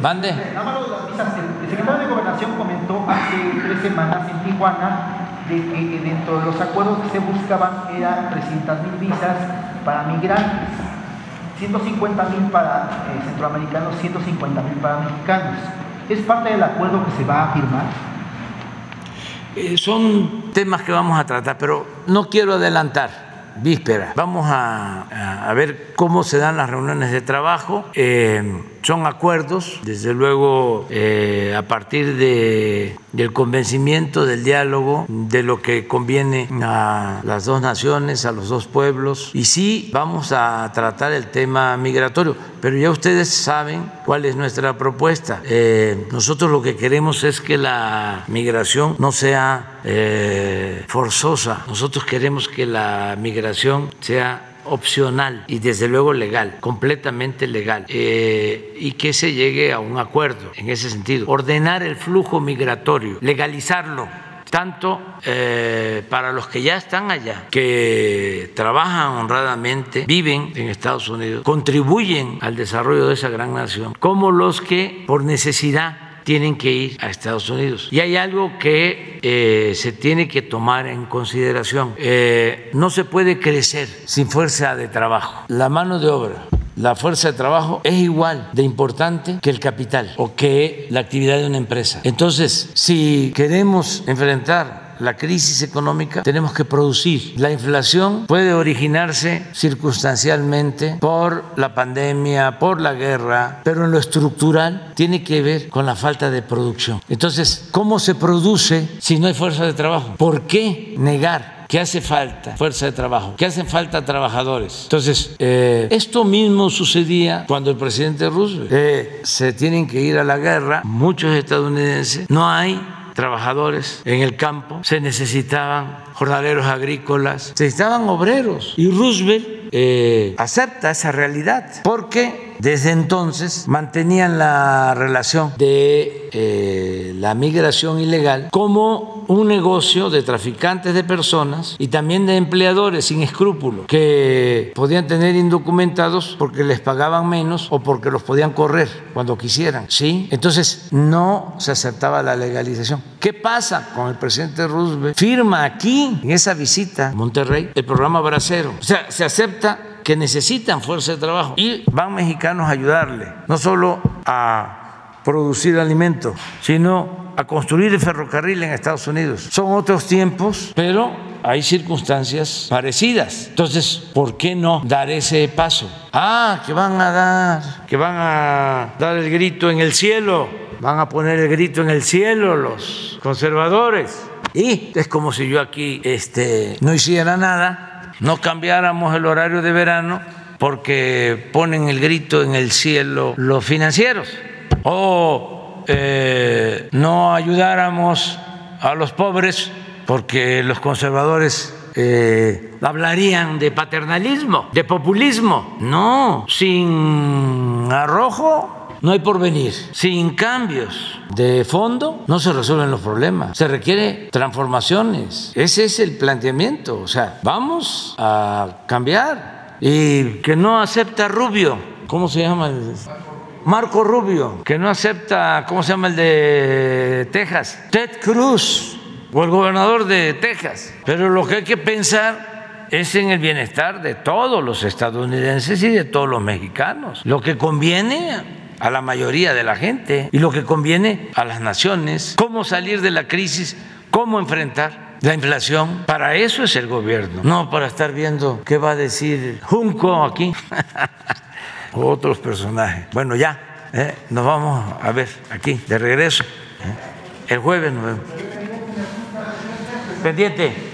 Mande.
El secretario de Gobernación comentó hace tres semanas en Tijuana de que eh, dentro de los acuerdos que se buscaban eran 300 mil visas para migrantes, 150 mil para eh, centroamericanos, 150 mil para mexicanos. ¿Es parte del acuerdo que se va a firmar?
Eh, son temas que vamos a tratar, pero no quiero adelantar. Víspera, vamos a ver cómo se dan las reuniones de trabajo. Eh, son acuerdos, desde luego, eh, a partir de, del convencimiento, del diálogo, de lo que conviene a las dos naciones, a los dos pueblos. Y sí, vamos a tratar el tema migratorio, pero ya ustedes saben cuál es nuestra propuesta. Eh, nosotros lo que queremos es que la migración no sea eh, forzosa. Nosotros queremos que la migración sea opcional y desde luego legal, completamente legal, eh, y que se llegue a un acuerdo en ese sentido. Ordenar el flujo migratorio, legalizarlo tanto eh, para los que ya están allá, que trabajan honradamente, viven en Estados Unidos, contribuyen al desarrollo de esa gran nación, como los que por necesidad tienen que ir a Estados Unidos. Y hay algo que eh, se tiene que tomar en consideración. Eh, no se puede crecer sin fuerza de trabajo. La mano de obra la fuerza de trabajo es igual de importante que el capital o que la actividad de una empresa. Entonces, si queremos enfrentar la crisis económica, tenemos que producir. La inflación puede originarse circunstancialmente por la pandemia, por la guerra, pero en lo estructural tiene que ver con la falta de producción. Entonces, ¿cómo se produce si no hay fuerza de trabajo? ¿Por qué negar? que hace falta fuerza de trabajo, que hacen falta trabajadores. Entonces, eh, esto mismo sucedía cuando el presidente Roosevelt eh, se tienen que ir a la guerra, muchos estadounidenses, no hay trabajadores en el campo, se necesitaban jornaleros agrícolas, se necesitaban obreros. Y Roosevelt eh, acepta esa realidad porque desde entonces mantenían la relación de eh, la migración ilegal como un negocio de traficantes de personas y también de empleadores sin escrúpulos que podían tener indocumentados porque les pagaban menos o porque los podían correr cuando quisieran. ¿sí? Entonces no se aceptaba la legalización. ¿Qué pasa con el presidente Roosevelt? Firma aquí, en esa visita a Monterrey, el programa Bracero. O sea, se acepta que necesitan fuerza de trabajo y van mexicanos a ayudarle, no solo a producir alimentos, sino a construir el ferrocarril en Estados Unidos. Son otros tiempos, pero hay circunstancias parecidas. Entonces, ¿por qué no dar ese paso? Ah, que van a dar, que van a dar el grito en el cielo, van a poner el grito en el cielo los conservadores. Y es como si yo aquí este, no hiciera nada no cambiáramos el horario de verano porque ponen el grito en el cielo los financieros o eh, no ayudáramos a los pobres porque los conservadores eh, hablarían de paternalismo, de populismo. No, sin arrojo no hay porvenir. Sin cambios de fondo no se resuelven los problemas. Se requiere transformaciones. Ese es el planteamiento. O sea, vamos a cambiar. Y que no acepta Rubio. ¿Cómo se llama? el- Marco Rubio. Que no acepta, ¿cómo se llama el de Texas? Ted Cruz. O el gobernador de Texas. Pero lo que hay que pensar es en el bienestar de todos los estadounidenses y de todos los mexicanos. Lo que conviene a la mayoría de la gente y lo que conviene a las naciones. ¿Cómo salir de la crisis? cómo enfrentar la inflación. Para eso es el gobierno, no para estar viendo qué va a decir Junco aquí. Otros personajes. Bueno, ya, ¿eh? nos vamos a ver aquí, de regreso. ¿eh? El jueves nos vemos. Pendiente.